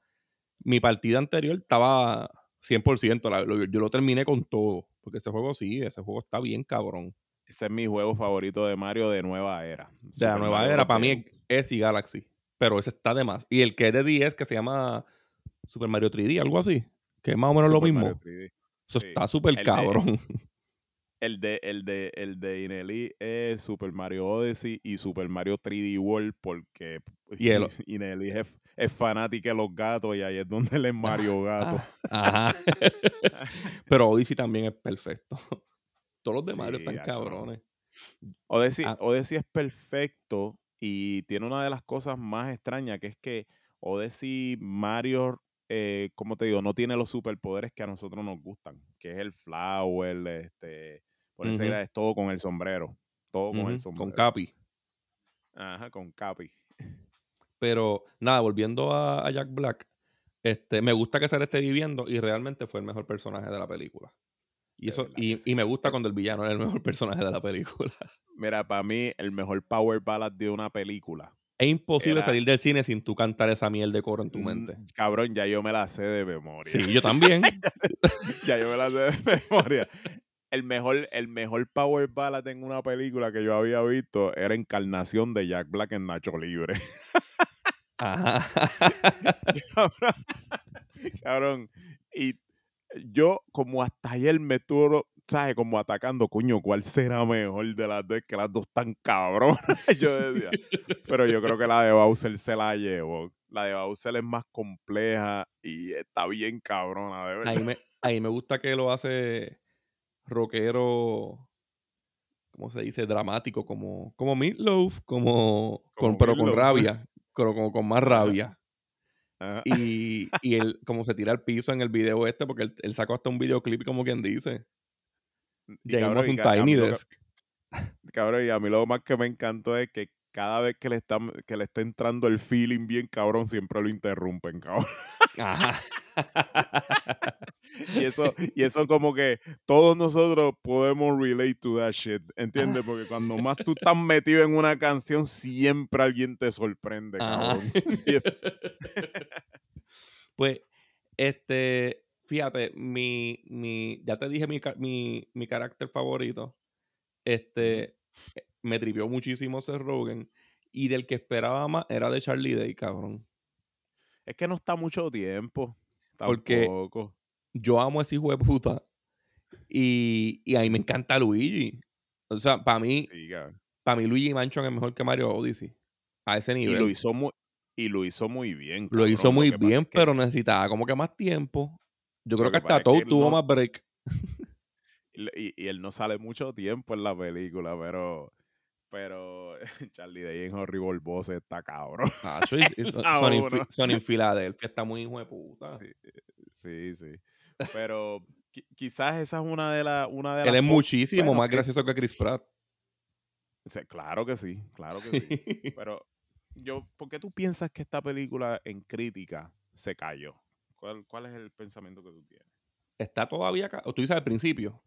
mi partida anterior estaba 100%. yo lo terminé con todo. Porque ese juego sí, ese juego está bien cabrón. Ese es mi juego favorito de Mario de nueva era. De la nueva era, para mí es y Galaxy. Pero ese está de más. Y el que es de 10, que se llama Super Mario 3D, algo así. Que es más o menos lo mismo. Eso está súper cabrón. el de, el de, el de Ineli es Super Mario Odyssey y Super Mario 3D World porque y Ineli es, es fanática de los gatos y ahí es donde él es Mario Gato. Ajá. Pero Odyssey también es perfecto. Todos los de Mario están cabrones. Odyssey, ah. Odyssey es perfecto y tiene una de las cosas más extrañas que es que Odyssey, Mario, eh, como te digo, no tiene los superpoderes que a nosotros nos gustan, que es el flower, este, por eso es todo con el sombrero, todo con el sombrero. Con Capi. Ajá, con Capi. Pero nada, volviendo a, Jack Black, este, me gusta que se le esté viviendo y realmente fue el mejor personaje de la película. Y, eso, y, me gusta cuando el villano es el mejor personaje de la película. Mira, para mí, el mejor power ballad de una película. Es imposible salir del cine sin tú cantar esa miel de coro en tu mm, mente. Cabrón, ya yo me la sé de memoria. Sí, yo también. ya yo me la sé de memoria. El mejor, el mejor power ballad en una película que yo había visto era Encarnación de Jack Black en Nacho Libre. Ajá. cabrón, cabrón. Y yo como hasta ayer me tuvo, ¿sabes? Como atacando, coño, ¿cuál será mejor de las dos? Que las dos tan cabrón. yo decía. Pero yo creo que la de Bowser se la llevó. La de Bowser es más compleja y está bien cabrona, de verdad. Ahí me, ahí me gusta que lo hace rockero, ¿cómo se dice? Dramático, como, como Meatloaf, como, con, pero con rabia, pero como con más rabia. Y, y él como se tira al piso en el video este, porque él, sacó hasta un videoclip como quien dice. Cabrón, un Tiny Desk. Cabrón, y a mí lo más que me encantó es que cada vez que le está, que le está entrando el feeling bien cabrón, siempre lo interrumpen, cabrón. Ajá. y eso, y eso como que todos nosotros podemos relate to that shit, ¿entiendes? Porque cuando más tú estás metido en una canción, siempre alguien te sorprende, cabrón. pues, este, fíjate, mi, mi, ya te dije mi, mi, mi carácter favorito. Este, me trivió muchísimo Seth Rogen. Y del que esperaba más era de Charlie Day, cabrón. Es que no está mucho tiempo. Tampoco. Porque yo amo a ese hijo de puta. Y, y a mí me encanta Luigi. O sea, para mí, para mí Luigi Mansion es mejor que Mario Odyssey. A ese nivel. Y lo hizo muy, y lo hizo muy bien. lo hizo muy bien, pero necesitaba como que más tiempo. Yo creo que, hasta todo tuvo más break. Y, y, él no sale mucho tiempo en la película, pero pero Charlie Day en Horrible Boss está cabrón. Ah, son, en Filadelfia, está muy hijo de puta. Sí, sí. sí. Pero quizás esa es una de, las una de Él es muchísimo más gracioso que Chris Pratt. claro que sí, claro que sí. Pero yo, ¿por qué tú piensas que esta película en crítica se cayó? ¿Cuál, cuál es el pensamiento que tú tienes? Está todavía o tú dices al principio.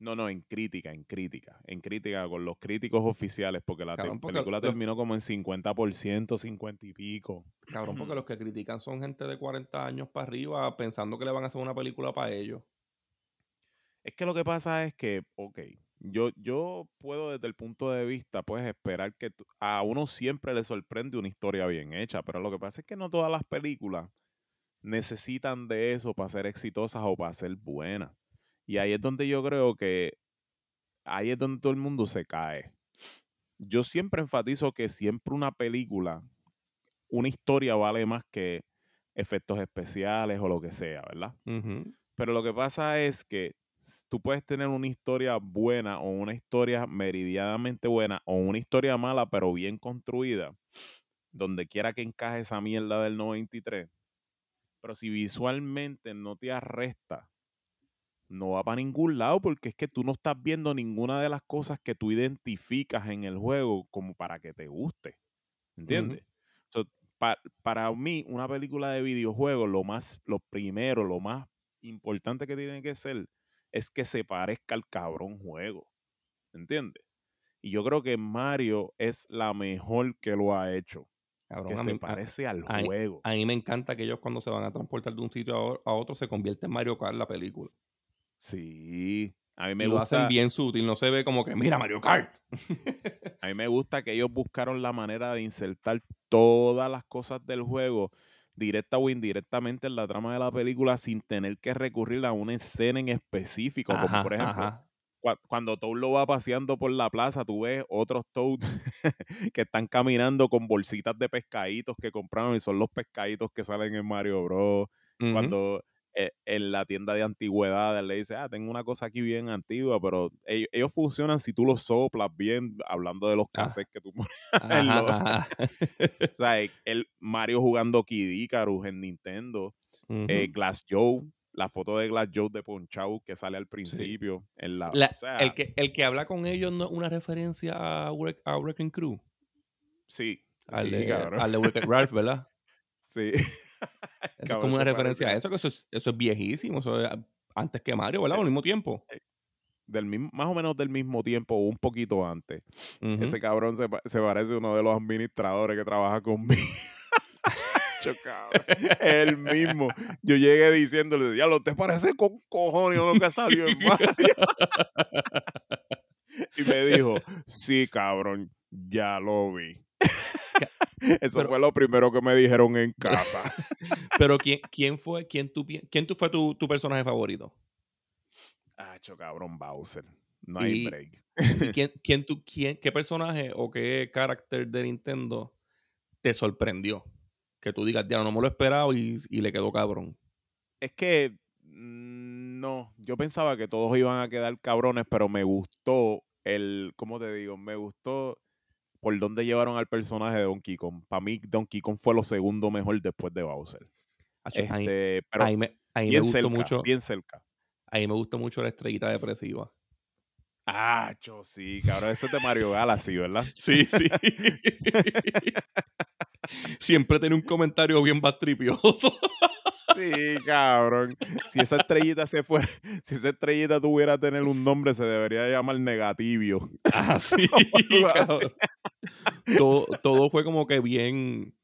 No, no, en crítica, en crítica, en crítica con los críticos oficiales, porque la película terminó como en 50%, 50 y pico. Cabrón, porque los que critican son gente de 40 años para arriba pensando que le van a hacer una película para ellos. Es que lo que pasa es que, ok, yo, yo puedo desde el punto de vista, pues, esperar que a uno siempre le sorprende una historia bien hecha, pero lo que pasa es que no todas las películas necesitan de eso para ser exitosas o para ser buenas. Y ahí es donde yo creo que ahí es donde todo el mundo se cae. Yo siempre enfatizo que siempre una película, una historia vale más que efectos especiales o lo que sea, ¿verdad? Pero lo que pasa es que tú puedes tener una historia buena o una historia meridianamente buena o una historia mala pero bien construida, donde quiera que encaje esa mierda del 93. Pero si visualmente no te arresta no va para ningún lado porque es que tú no estás viendo ninguna de las cosas que tú identificas en el juego como para que te guste. ¿Entiendes? para mí, una película de videojuegos, lo más, lo primero, lo más importante que tiene que ser es que se parezca al cabrón juego. ¿Entiendes? Y yo creo que Mario es la mejor que lo ha hecho. que se parece al juego. A mí me encanta que ellos cuando se van a transportar de un sitio a, otro se convierte en Mario Kart la película. Sí. A mí me lo hacen bien sutil, no se ve como que, mira Mario Kart. a mí me gusta que ellos buscaron la manera de insertar todas las cosas del juego, directa o indirectamente en la trama de la película, sin tener que recurrir a una escena en específico. como por ejemplo, cuando Toad lo va paseando por la plaza, tú ves otros Toads que están caminando con bolsitas de pescaditos que compraron y son los pescaditos que salen en Mario Bros. Cuando eh, en la tienda de antigüedades le dice, ah, tengo una cosa aquí bien antigua, pero ellos, funcionan si tú los soplas bien, hablando de los ah. cassettes que tú pones. o sea, el Mario jugando Kid Icarus en Nintendo, eh, Glass Joe, la foto de Glass Joe de Ponchau que sale al principio. En la, el, que, el que habla con ellos no es una referencia a, a Wrecking Crew. Sí. Al, de, al de Ralph, ¿verdad? Sí. es como una referencia a eso, que eso es, viejísimo. antes que Mario, ¿verdad? Al mismo tiempo. Del mismo, más o menos del mismo tiempo un poquito antes. Ese cabrón se, se, parece a uno de los administradores que trabaja conmigo. El mismo. Yo llegué diciéndole, ya lo te parece con cojones lo que salió en Mario. y me dijo, sí, cabrón, ya lo vi. Eso fue lo primero que me dijeron en casa. Pero ¿quién, quién fue, quién tú, quién tú fue tu, tu personaje favorito? Ah, cabrón, Bowser. No hay break. ¿y quién, quién tú, quién, ¿Qué personaje o qué carácter de Nintendo te sorprendió? Que tú digas, ya no me lo esperaba y, y le quedó cabrón. Es que mm, no, yo pensaba que todos iban a quedar cabrones, pero me gustó el, ¿cómo te digo? Me gustó por dónde llevaron al personaje de Donkey Kong. Para mí, Donkey Kong fue lo segundo mejor después de Bowser. Este, pero me, gustó mucho. Bien cerca. Ahí me gustó mucho la estrellita depresiva. Ah, yo sí, cabrón. Eso es de Mario Galaxy, ¿verdad? Sí, sí. Siempre tiene un comentario bien bastripioso. Sí, cabrón. Si esa estrellita se fuera, si esa estrellita tuviera tener un nombre, se debería llamar negativio. Ah, sí, cabrón. Todo, todo, fue como que bien.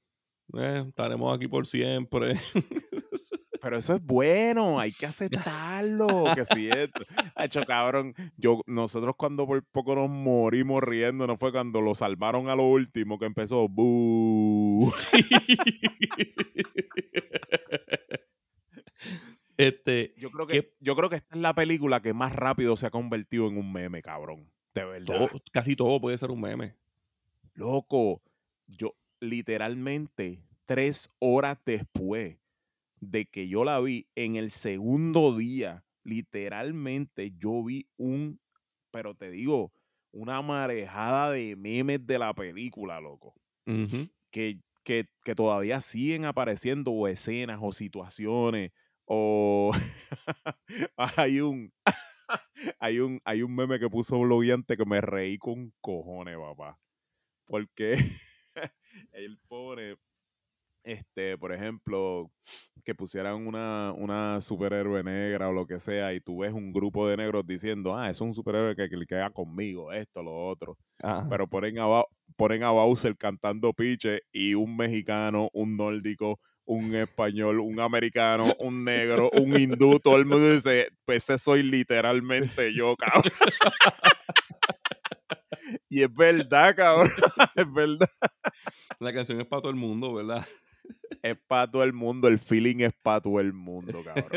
Eh, estaremos aquí por siempre. Pero eso es bueno, hay que aceptarlo. que si es. Hecho, cabrón. Yo, nosotros cuando por poco nos morimos riendo, no fue cuando lo salvaron a lo último que empezó. Este, yo creo que, yo creo que esta es la película que más rápido se ha convertido en un meme, cabrón. De verdad. casi todo puede ser un meme. Loco, yo literalmente tres horas después de que yo la vi, en el segundo día, literalmente yo vi un, pero te digo, una marejada de memes de la película, loco. que, que, que, todavía siguen apareciendo o escenas o situaciones o hay un hay un hay un meme que puso blogueante que me reí con cojones, papá. Porque él pone este, por ejemplo, que pusieran una, una superhéroe negra o lo que sea, y tú ves un grupo de negros diciendo, ah, es un superhéroe que, que queda conmigo, esto, lo otro. Pero ponen a, ponen a Bowser cantando piche y un mexicano, un nórdico, un español, un americano, un negro, un hindú, todo el mundo dice, pues ese soy literalmente yo, cabrón. y es verdad, cabrón, es verdad. La canción es para todo el mundo, ¿verdad? es para todo el mundo, el feeling es para todo el mundo, cabrón.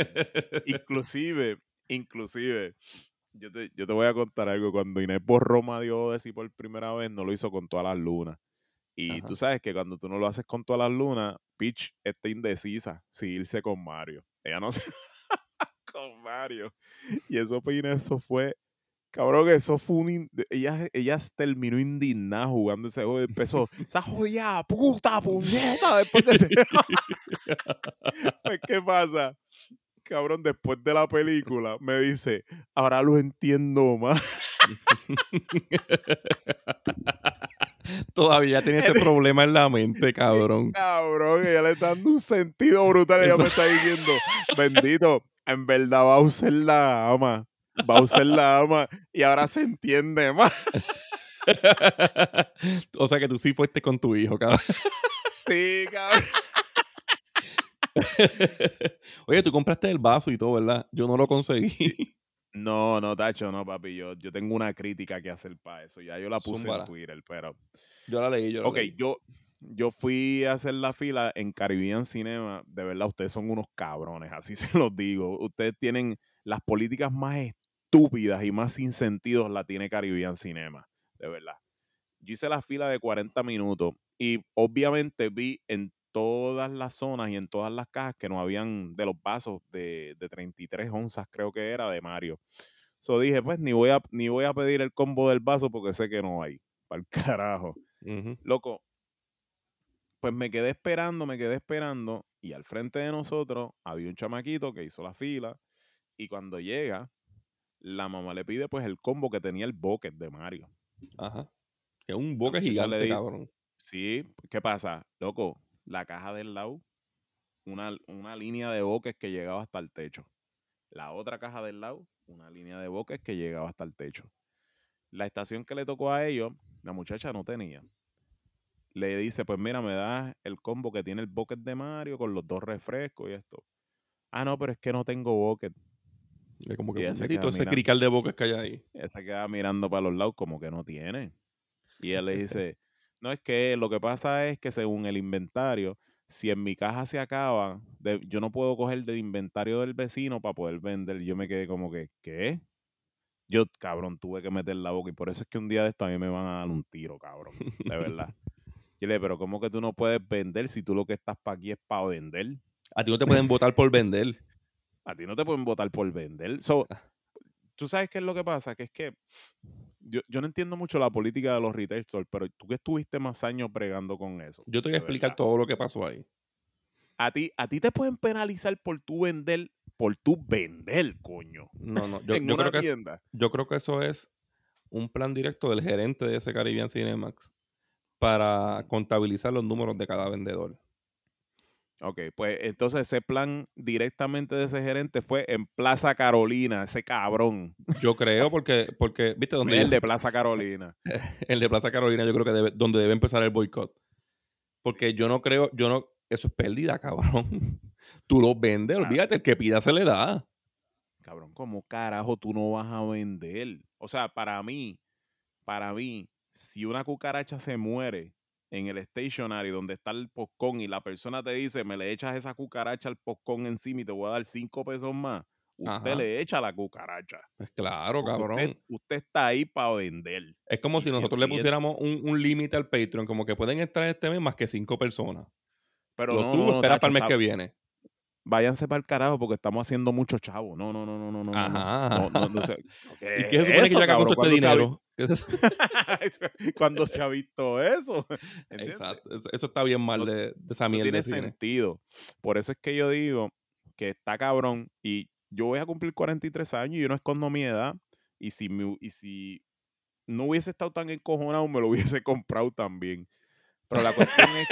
inclusive, inclusive, yo te, yo te voy a contar algo. Cuando Inés Roma dio decir por primera vez, no lo hizo con todas las lunas. Y tú sabes que cuando tú no lo haces con todas las lunas, Peach está indecisa si irse con Mario. Ella no se con Mario. Y eso, Inés, eso fue Cabrón, eso fue un. Ella, ella terminó indignada jugando ese juego. Empezó, esa jodida puta puñeta. Después de ese. pues, ¿qué pasa? Cabrón, después de la película, me dice, ahora lo entiendo más. Todavía tiene ese problema en la mente, cabrón. Cabrón, ella le está dando un sentido brutal. Ella me está diciendo, bendito, en verdad va a usar la ama Bowser la ama y ahora se entiende más. o sea que tú sí fuiste con tu hijo, cabrón. Sí, cabrón. Oye, tú compraste el vaso y todo, ¿verdad? Yo no lo conseguí. No, no, Tacho, no, papi. Yo, yo tengo una crítica que hacer para eso. Ya yo la puse en Twitter, pero. Yo la leí, yo la Ok, yo, yo fui a hacer la fila en Caribbean Cinema. De verdad, ustedes son unos cabrones, así se los digo. Ustedes tienen las políticas más estúpidas y más sin sentido la tiene Caribbean Cinema, de verdad. Yo hice la fila de 40 minutos y obviamente vi en todas las zonas y en todas las cajas que no habían de los vasos de, de 33 onzas, creo que era, de Mario. So dije, pues ni voy, a, ni voy a pedir el combo del vaso porque sé que no hay. Para el carajo. Loco, pues me quedé esperando, me quedé esperando. Y al frente de nosotros había un chamaquito que hizo la fila. Y cuando llega, la mamá le pide pues el combo que tenía el bucket de Mario. Ajá. Que es un bucket gigante, cabrón. Sí, ¿qué pasa? Loco, la caja del lado, una, una línea de buckets que llegaba hasta el techo. La otra caja del lado, una línea de boques que llegaba hasta el techo. La estación que le tocó a ellos, la muchacha no tenía. Le dice, pues mira, me das el combo que tiene el bucket de Mario con los dos refrescos y esto. Ah, no, pero es que no tengo bucket. Es como que Y ese queda crical de bocas que hay ahí. Ella se queda mirando para los lados como que no tiene. Y él le dice, no es que lo que pasa es que según el inventario, si en mi caja se acaba, de- yo no puedo coger del inventario del vecino para poder vender. Yo me quedé como que, ¿qué? Yo, cabrón, tuve que meter la boca y por eso es que un día de esto a mí me van a dar un tiro, cabrón. De verdad. Y le, pero ¿cómo que tú no puedes vender si tú lo que estás para aquí es para vender? A ti no te pueden votar por vender. A ti no te pueden votar por vender. So, tú sabes qué es lo que pasa, que es que yo, yo no entiendo mucho la política de los retail stores, pero tú que estuviste más años bregando con eso. Yo te voy a explicar verdad. todo lo que pasó ahí. A ti, a ti te pueden penalizar por tú vender, por tú vender, coño. No, no. Yo, en yo una creo que es- tienda. yo creo que eso es un plan directo del gerente de ese Caribbean Cinemax para contabilizar los números de cada vendedor. Ok, pues entonces ese plan directamente de ese gerente fue en Plaza Carolina, ese cabrón. Yo creo porque, porque viste, donde El de Plaza Carolina. el de Plaza Carolina, yo creo que debe, donde debe empezar el boicot. Porque yo no creo, yo no, eso es pérdida, cabrón. Tú lo vendes, Claro. olvídate, el que pida se le da. Cabrón, ¿cómo carajo tú no vas a vender? O sea, para mí, para mí, si una cucaracha se muere en el stationary donde está el postcón y la persona te dice, me le echas esa cucaracha al postcón encima y te voy a dar cinco pesos más, usted Ajá. le echa la cucaracha. Pues claro, cabrón. Usted, usted está ahí para vender. es como si nosotros le pusiéramos un, un límite al Patreon, como que pueden entrar este mes más que cinco personas. Pero Lo no, tú no, no, esperas para el mes que viene. váyanse para el carajo porque estamos haciendo mucho chavo. No, no, no, no, no, no. no, Ajá. No, no. ¿Qué ¿Y qué se supone que eso, ya con todo este ¿Cuándo se ha dinero? ¿Qué es- vi- ¿Cuándo se ha visto eso? ¿Entiendes? Exacto. Eso, eso está bien mal No- de, de esa no mierda tiene de cine. sentido. Por eso es que yo digo que está cabrón y yo voy a cumplir 43 años y yo no escondo mi edad y si, me- y si no hubiese estado tan encojonado me lo hubiese comprado también. Pero la cuestión es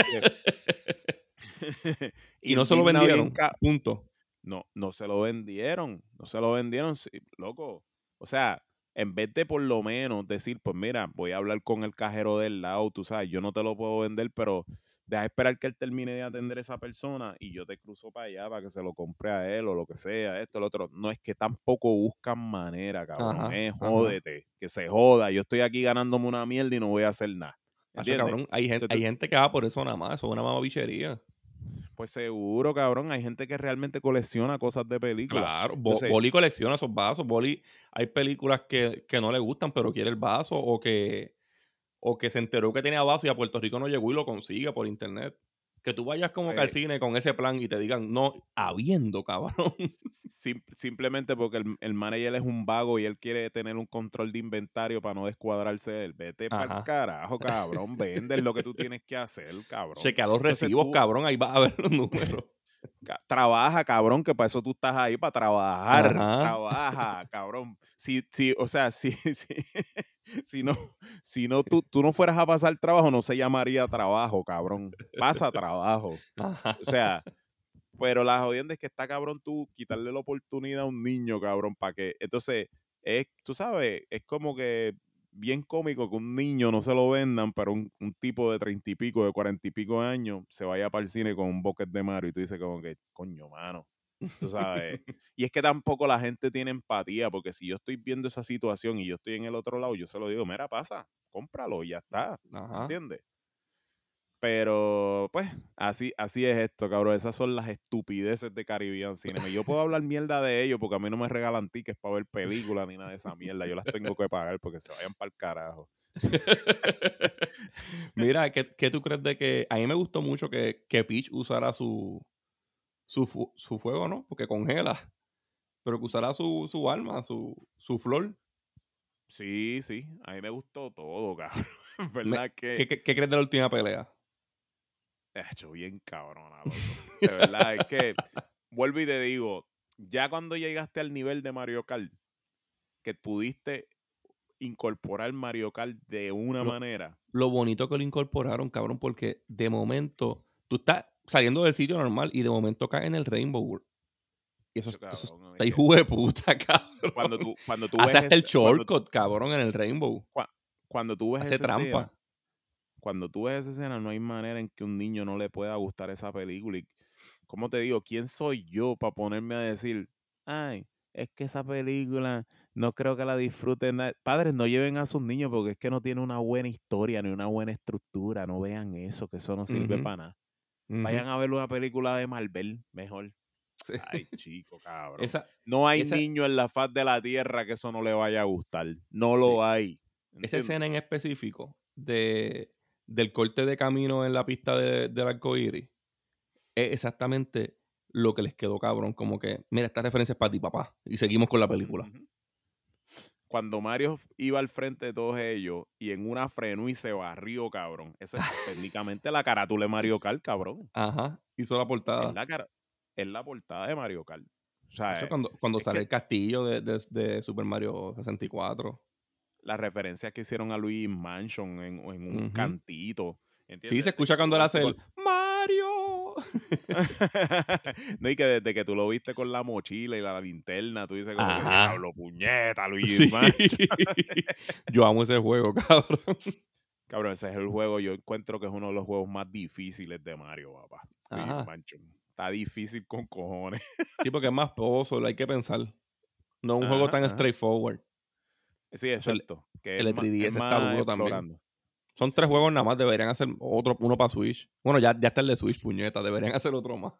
que... y no se lo vendieron. Punto. No, no se lo vendieron. No se lo vendieron, sí, loco. O sea, en vez de por lo menos decir, pues mira, voy a hablar con el cajero del lado, tú sabes, yo no te lo puedo vender, pero deja esperar que él termine de atender a esa persona y yo te cruzo para allá para que se lo compre a él o lo que sea, esto, lo otro. No es que tampoco buscan manera, cabrón. Ajá, eh, ajá. jódete, que se joda. Yo estoy aquí ganándome una mierda y no voy a hacer nada. Hacho, ¿Entiendes? cabrón, hay, gente, hay gente que va por eso nada más. Eso es una mamabichería. Pues seguro, cabrón. Hay gente que realmente colecciona cosas de películas. Claro, Entonces- Boli colecciona esos vasos. Boli, hay películas que, que no le gustan, pero quiere el vaso o que, o que se enteró que tenía vaso y a Puerto Rico no llegó y lo consigue por internet. Que tú vayas como que al Eh. cine con ese plan y te digan, no, habiendo, cabrón. Sim- simplemente porque el, el manager es un vago y él quiere tener un control de inventario para no descuadrarse de él. Vete para el carajo, cabrón. Vende lo que tú tienes que hacer, cabrón. Chequea los recibos, tú- cabrón, ahí vas a ver los números. Trabaja, cabrón, que para eso tú estás ahí, para trabajar. Ajá. Trabaja, cabrón. Si, si, o sea, si, si, si no, si no tú, tú no fueras a pasar trabajo, no se llamaría trabajo, cabrón. Pasa trabajo. Ajá. O sea, pero la jodienda es que está cabrón tú quitarle la oportunidad a un niño, cabrón, para que. Entonces, es, tú sabes, es como que bien cómico que un niño no se lo vendan, pero un, un tipo de treinta y pico, de cuarenta y pico años, se vaya para el cine con un bucket de Mario y tú dices como que, coño, mano. Tú sabes. y es que tampoco la gente tiene empatía, porque si yo estoy viendo esa situación y yo estoy en el otro lado, yo se lo digo, mira, pasa, cómpralo y ya está. ¿Entiendes? Pero, pues, así, así es esto, cabrón. Esas son las estupideces de Caribbean Cinema. Yo puedo hablar mierda de ellos porque a mí no me regalan tickets para ver películas ni nada de esa mierda. Yo las tengo que pagar porque se vayan para el carajo. Mira, ¿qué, qué tú crees de que... A mí me gustó mucho que, que Peach usara su, su, fu- su fuego, ¿no? Porque congela. Pero que usara su, su alma, su, su flor. Sí, sí. A mí me gustó todo, cabrón. ¿Verdad que? ¿Qué, qué, qué crees de la última pelea? He hecho bien cabrona, loco. De verdad, es que vuelvo y te digo, ya cuando llegaste al nivel de Mario Kart, que pudiste incorporar Mario Kart de una Lo- manera. Lo bonito que lo incorporaron, cabrón, porque de momento tú estás saliendo del sitio normal y de momento caes en el Rainbow World. Y eso, está hijo de puta, cabrón. Cuando tú, cuando tú Hace hasta el shortcut, cabrón, en el Rainbow. Cuando tú ves Hace trampa. Cuando tú ves esa escena, no hay manera en que un niño no le pueda gustar esa película. Y, ¿cómo te digo? ¿Quién soy yo para ponerme a decir, ay, es que esa película no creo que la disfruten. Padres, no lleven a sus niños porque es que no tiene una buena historia ni una buena estructura. No vean eso, que eso no sirve para nada. Vayan a ver una película de Marvel, mejor. Ay, chico, cabrón. no hay niño en la faz de la tierra que eso no le vaya a gustar. No lo hay. Esa escena en específico de, del corte de camino en la pista de, del arco iris es exactamente lo que les quedó cabrón. Como que, mira, esta referencia es para ti, papá. Y seguimos con la película. Cuando Mario iba al frente de todos ellos y en una frenó y se barrió, cabrón. Eso es técnicamente la carátula de Mario Kart, cabrón. Ajá. Hizo la portada. Es la, cara, es la portada de Mario Kart. O sea, eh, cuando, cuando sale el castillo de, de, Super Mario 64. Las referencias que hicieron a Luis Mansion en, en un cantito. Sí, se escucha cuando él hace el ¡Mario! no, y que desde que tú lo viste con la mochila y la linterna, tú dices que puñeta, Luis Yo amo ese juego, cabrón. Cabrón, ese es el juego, yo encuentro que es uno de los juegos más difíciles de Mario, papá. Mansion. Está difícil con cojones. sí, porque es más puzzle, hay que pensar. No un juego tan straightforward. Sí, exacto. Que el 3DS está duro también. Son tres juegos nada más, deberían hacer otro, uno para Switch. Bueno, ya, ya está el de Switch, puñeta, deberían hacer otro más.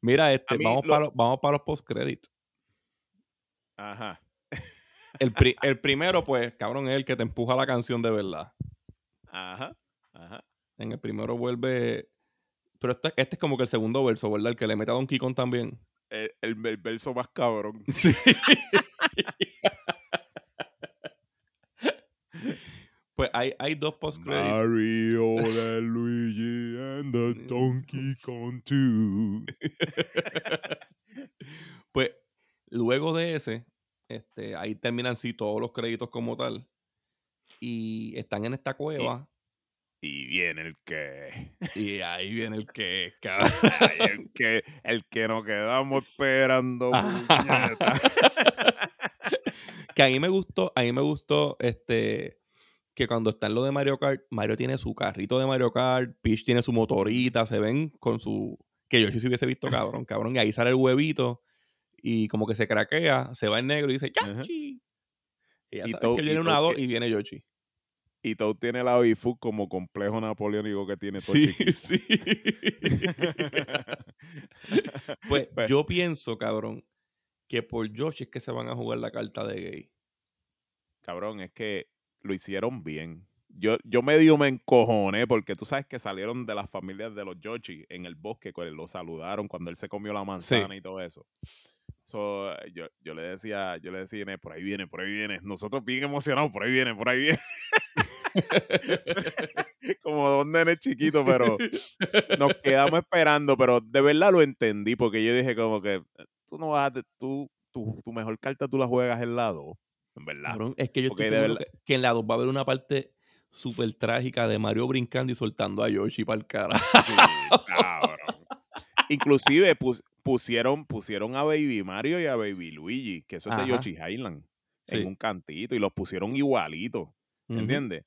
Mira, este, vamos, para, vamos para los post-credits. Ajá. El, el, primero, pues, cabrón, es el que te empuja la canción de verdad. Ajá, ajá. En el primero vuelve. Pero este, este es como que el segundo verso, ¿verdad? El que le mete a Don Kong también. El, el, el verso más cabrón. Sí. Pues hay, hay dos post Mario, the Luigi and the Donkey Kong 2. pues luego de ese, este, ahí terminan sí todos los créditos como tal. Y están en esta cueva. Y, viene el que. Y ahí viene el que, el que, el que nos quedamos esperando. que a mí me gustó, a mí me gustó este que cuando está en lo de Mario Kart, Mario tiene su carrito de Mario Kart, Peach tiene su motorita, se ven con su... Que yo sí se hubiese visto cabrón, cabrón. Y ahí sale el huevito y como que se craquea, se va en negro y dice ¡Yoshi! Y ya sabes que viene una dos y viene Yoshi. Y todo tiene la bifu como complejo napoleónico que tiene todo Sí, sí. pues, pues yo pienso, cabrón, que por Yoshi es que se van a jugar la carta de gay. Cabrón, es que lo hicieron bien. Yo, yo medio me encojoné porque tú sabes que salieron de las familias de los Yoshi en el bosque, que lo saludaron cuando él se comió la manzana y todo eso. So, yo, yo, le decía, yo le decía, por ahí viene, por ahí viene. Nosotros bien emocionados, por ahí viene, por ahí viene. Como dos nenes chiquitos, pero nos quedamos esperando, pero de verdad lo entendí, porque yo dije como que tú no vas a, tú, tu, tu mejor carta tú la juegas en lado en verdad. es que yo estoy seguro que, en la 2 va a haber una parte súper trágica de Mario brincando y soltando a Yoshi para el cara. Inclusive pusieron, pusieron a Baby Mario y a Baby Luigi, que eso es de Yoshi Island, en un cantito, y los pusieron igualitos, ¿entiendes?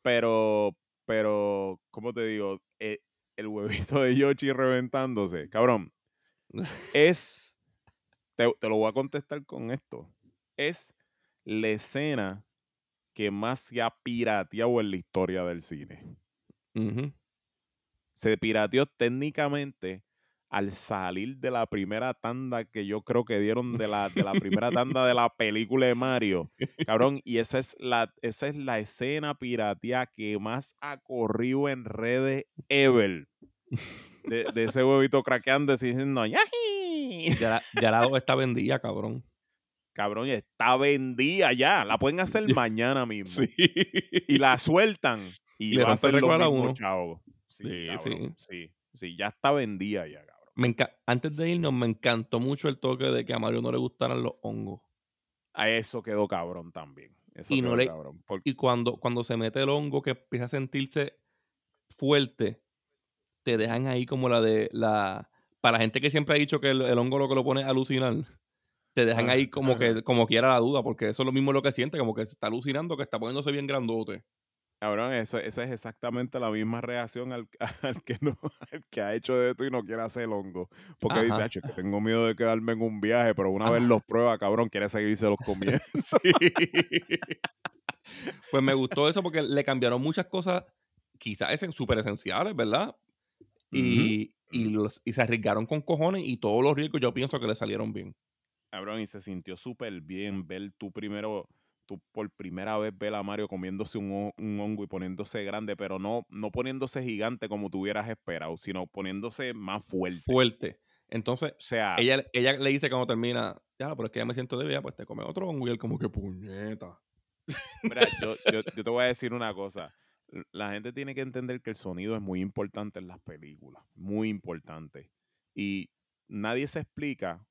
Pero, pero, ¿cómo te digo? Eh, el huevito de Yoshi reventándose, cabrón, es, te, te lo voy a contestar con esto, es la escena que más se ha pirateado en la historia del cine. Se pirateó técnicamente al salir de la primera tanda que yo creo que dieron de la, de la primera tanda de la película de Mario. Cabrón, y esa es la, esa es la escena piratea que más ha corrido en redes ever. De, ese huevito craqueando diciendo, Ya, ya la está vendida, cabrón cabrón, está vendida ya. La pueden hacer mañana mismo. Y la sueltan. Y, le va a ser a uno. Sí, sí, sí, sí. ya está vendida ya, cabrón. Antes de irnos, me encantó mucho el toque de que a Mario no le gustaran los hongos. A eso quedó cabrón también. y, no le, y cuando, cuando se mete el hongo que empieza a sentirse fuerte, te dejan ahí como la de la para la gente que siempre ha dicho que el, hongo lo que lo pone a alucinar, te dejan ahí como que como quiera la duda, porque eso es lo mismo lo que siente, como que se está alucinando, que está poniéndose bien grandote. Cabrón, eso, esa es exactamente la misma reacción al, que no, que ha hecho de esto y no quiere hacer el hongo. Porque dice, es que tengo miedo de quedarme en un viaje, pero una vez los prueba, cabrón, quiere seguirse los comienzos. pues me gustó eso porque le cambiaron muchas cosas, quizás súper esenciales, ¿verdad? Y, y, los, y se arriesgaron con cojones y todos los riesgos yo pienso que le salieron bien. Cabrón, y se sintió súper bien ver tú primero tú por primera vez ver a Mario comiéndose un, hongo y poniéndose grande, pero no, no poniéndose gigante como tú hubieras esperado, sino poniéndose más fuerte. Fuerte. Entonces, o sea, ella, ella le dice cuando termina, ya, pero es que ya me siento débil, pues te come otro hongo y él como que puñeta. Mira, yo, yo, yo te voy a decir una cosa. La gente tiene que entender que el sonido es muy importante en las películas, muy importante. Y nadie se explica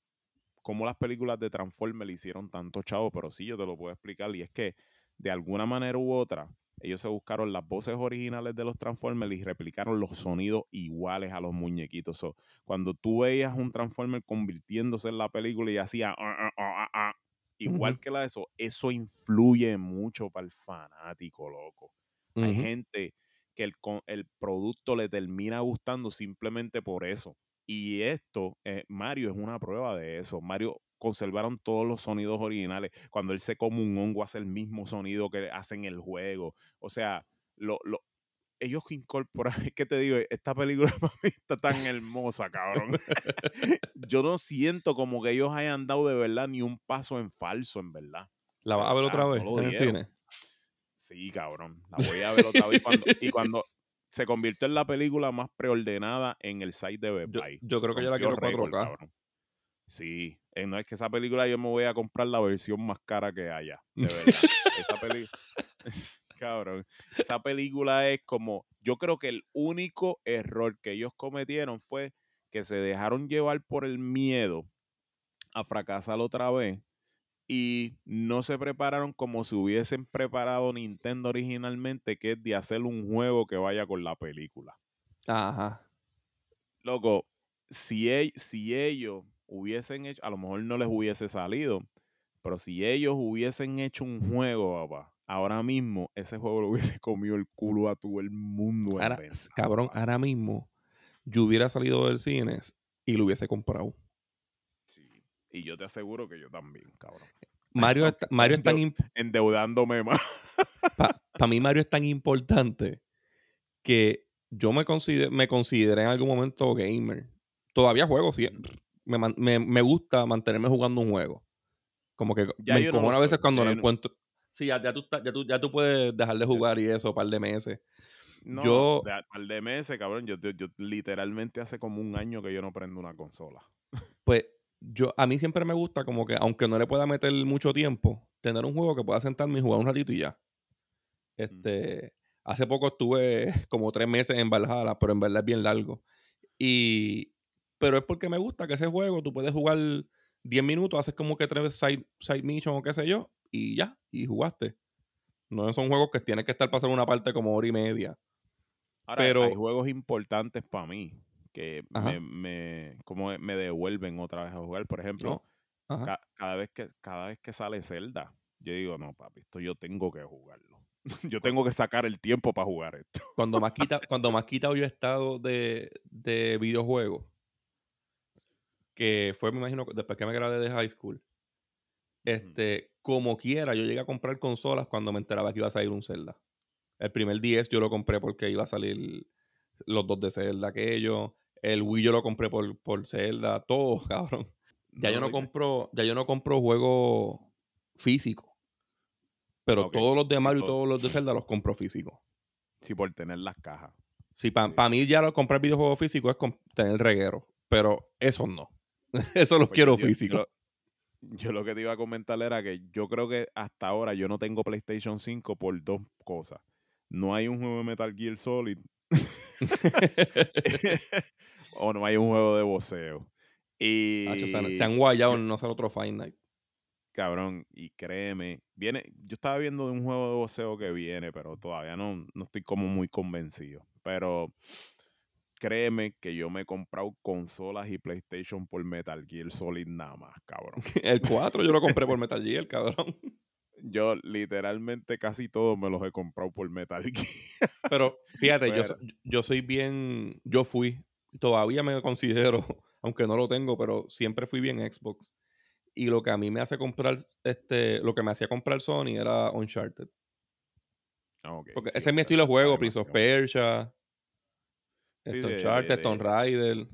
cómo las películas de Transformers le hicieron tanto chavo, pero sí yo te lo puedo explicar. Y es que de alguna manera u otra, ellos se buscaron las voces originales de los Transformers y replicaron los sonidos iguales a los muñequitos. cuando tú veías un Transformer convirtiéndose en la película y hacía ah, ah, ah, igual que la de eso, eso influye mucho para el fanático, loco. Hay gente que el, el producto le termina gustando simplemente por eso. Y esto, eh, Mario es una prueba de eso. Mario conservaron todos los sonidos originales. Cuando él se come un hongo, hace el mismo sonido que hace en el juego. O sea, lo, lo, ellos incorporan, ¿qué te digo? Esta película para mí está tan hermosa, cabrón. Yo no siento como que ellos hayan dado de verdad ni un paso en falso, en verdad. ¿La vas a ver otra vez en el cine? Sí, cabrón. La voy a ver otra vez. y cuando se convirtió en la película más preordenada en el site de Best Yo, creo que yo la quiero 4K. Sí, eh, no es que esa película yo me voy a comprar la versión más cara que haya, de verdad. esa película, cabrón, esa película es como, yo creo que el único error que ellos cometieron fue que se dejaron llevar por el miedo a fracasar otra vez y no se prepararon como si hubiesen preparado Nintendo originalmente, que es de hacer un juego que vaya con la película. Ajá. Loco, si, si ellos hubiesen hecho, a lo mejor no les hubiese salido, pero si ellos hubiesen hecho un juego, papá, ahora mismo ese juego lo hubiese comido el culo a todo el mundo. cabrón, ahora mismo yo hubiera salido del cine y lo hubiese comprado. Y yo te aseguro que yo también, cabrón. Mario, Mario es tan... Endeudándome más. Para mí Mario es tan importante que yo me, me consideré en algún momento gamer. Todavía juego, sí. Me, me, gusta mantenerme jugando un juego. Como que ya me no a veces cuando no encuentro... Sí, ya, ya, tú, ya, tú, ya tú puedes dejar de jugar y eso, un par de meses. No, yo, de, par de meses, cabrón. Yo, yo, literalmente hace como un año que yo no prendo una consola. Pues yo, a mí siempre me gusta como que, aunque no le pueda meter mucho tiempo, tener un juego que pueda sentarme y jugar un ratito y ya. Este, hace poco estuve como tres meses en Valhalla, pero en verdad es bien largo. Y, pero es porque me gusta que ese juego tú puedes jugar 10 minutos, haces como que tres side, side mission o qué sé yo, y ya, y jugaste. No son juegos que tienes que estar pasando una parte como hora y media. Ahora, pero, hay juegos importantes para mí que me, como me devuelven otra vez a jugar. Por ejemplo, cada, vez que, cada vez que sale Zelda, yo digo, no, papi, esto yo tengo que jugarlo. yo tengo que sacar el tiempo para jugar esto. cuando más quita, cuando más quitado yo he estado de, de videojuegos, que fue, me imagino, después que me gradué de high school, este, como quiera, yo llegué a comprar consolas cuando me enteraba que iba a salir un Zelda. El primer 10 yo lo compré porque iba a salir los dos de Zelda aquello. El Wii yo lo compré por, por Zelda, todo, cabrón. Ya yo no compro, ya yo no compro juegos físicos. Pero todos los de Mario y todos los de Zelda los compro físicos. Sí, por tener las cajas. Sí, para mí ya lo comprar videojuegos físicos es tener reguero. Pero eso no. eso los pues quiero físicos. Yo, lo que te iba a comentar era que yo creo que hasta ahora yo no tengo PlayStation 5 por dos cosas. No hay un juego de Metal Gear Solid. o no hay un juego de voceo. Y, se han guayado en no hacer otro Fight Night. Cabrón, y créeme, viene, yo estaba viendo de un juego de voceo que viene, pero todavía no, no estoy como muy convencido. Pero créeme que yo me he comprado consolas y PlayStation por Metal Gear Solid nada más, cabrón. el 4 yo lo compré por Metal Gear, cabrón. Yo literalmente casi todos me los he comprado por Metal Gear. Pero fíjate, yo, yo soy bien, yo fui, todavía me considero, aunque no lo tengo, pero siempre fui bien Xbox. Y lo que a mí me hace comprar, este, lo que me hacía comprar Sony era Uncharted. Ah, Porque ese es mi estilo de juego, Prince of Persia, sí, Uncharted, Tomb Raider.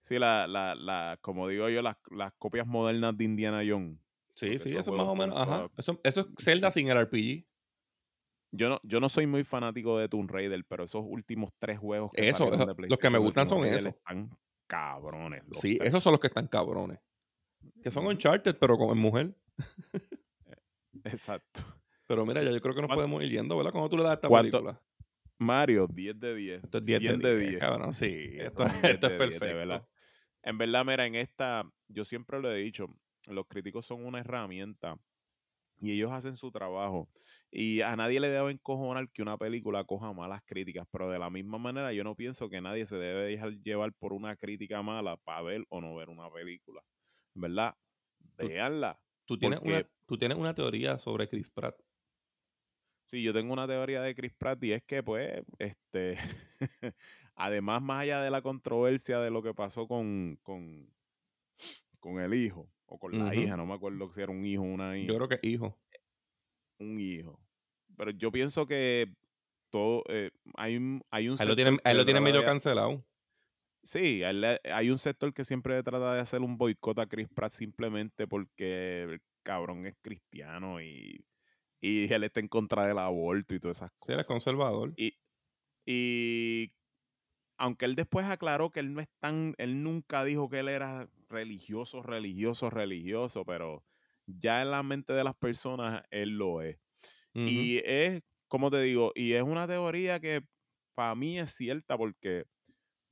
Sí, la, la, la, como digo yo, las, las copias modernas de Indiana Jones. Sí, sí, eso es más o menos. Ajá. Eso, eso, es Zelda sin el RPG. Yo no, yo no soy muy fanático de Tomb Raider, pero esos últimos tres juegos que eso, los que me gustan son esos. Están cabrones. Sí, esos son los que están cabrones. Que son Uncharted, pero con mujer. Eh, exacto. Pero mira, ya yo creo que nos podemos ir yendo, ¿verdad? ¿Cómo tú le das a esta película? Mario, 10 de 10. Esto es 10 de 10. Cabrón, sí, esto, es, perfecto. ¿verdad? En verdad, mira, en esta, yo siempre lo he dicho, los críticos son una herramienta y ellos hacen su trabajo. Y a nadie le debe encojonar que una película coja malas críticas, pero de la misma manera yo no pienso que nadie se debe dejar llevar por una crítica mala para ver o no ver una película. ¿Verdad? Veanla. Tú tienes, una, tú tienes una teoría sobre Chris Pratt. Sí, yo tengo una teoría de Chris Pratt y es que, pues, este, además, más allá de la controversia de lo que pasó con, con, con el hijo, o con la hija, no me acuerdo si era un hijo o una hija. Yo creo que hijo. Un hijo. Pero yo pienso que todo, eh, hay un, hay un ahí lo tienen, ahí lo tienen medio cancelado. Sí, hay un sector que siempre trata de hacer un boicot a Chris Pratt simplemente porque el cabrón es cristiano y, y él está en contra del aborto y todas esas cosas. Sí, es conservador. Y, y aunque él después aclaró que él no es tan, él nunca dijo que él era religioso, religioso, religioso, pero ya en la mente de las personas él lo es. Y es, como te digo, y es una teoría que para mí es cierta porque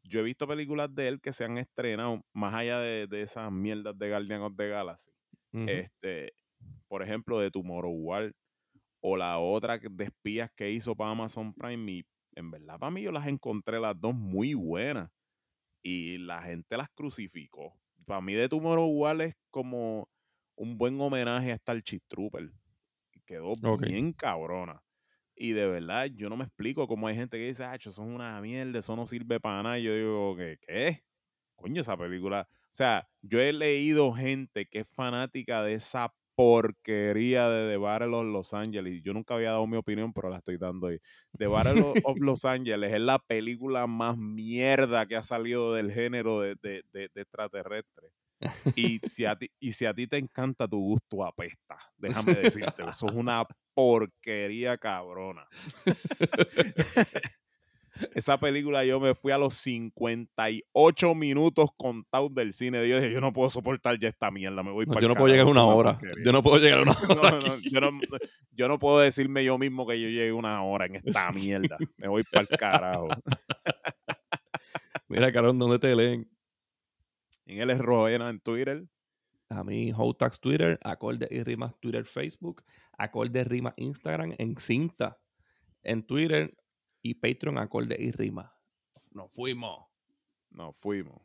yo he visto películas de él que se han estrenado más allá de, esas mierdas de Guardian of the Galaxy. Este, por ejemplo, de Tomorrow o la otra de espías que hizo para Amazon Prime y en verdad para mí yo las encontré las dos muy buenas y la gente las crucificó para mí de Tomorrow es como un buen homenaje a Starship Trooper. Quedó bien cabrona. Y de verdad, yo no me explico cómo hay gente que dice, ah, eso es una mierda, eso no sirve para nada. Y yo digo, ¿qué? ¿Qué? Coño, esa película. O sea, yo he leído gente que es fanática de esa porquería de The Battle of Los Angeles. Yo nunca había dado mi opinión, pero la estoy dando ahí. The Battle of Los Angeles es la película más mierda que ha salido del género de, de, de, extraterrestre. Y si, a ti, y si a ti te encanta tu gusto, apesta. Déjame decirte, eso es una porquería cabrona. Esa película yo me fui a los 58 minutos contados del cine. Yo dije, yo no puedo soportar ya esta mierda, me voy Yo no puedo llegar una hora. Yo no puedo llegar una hora. yo, no, puedo decirme yo mismo que yo llegué una hora en esta mierda. Me voy para el carajo. Mira, Carón, ¿dónde te leen? En él es Roena en Twitter. A mí, Hotax Twitter, Acorde y Rimas Twitter, Facebook, Acorde Rimas Instagram, en cinta en Twitter, y Patreon acorde y rima. Nos fuimos. Nos fuimos.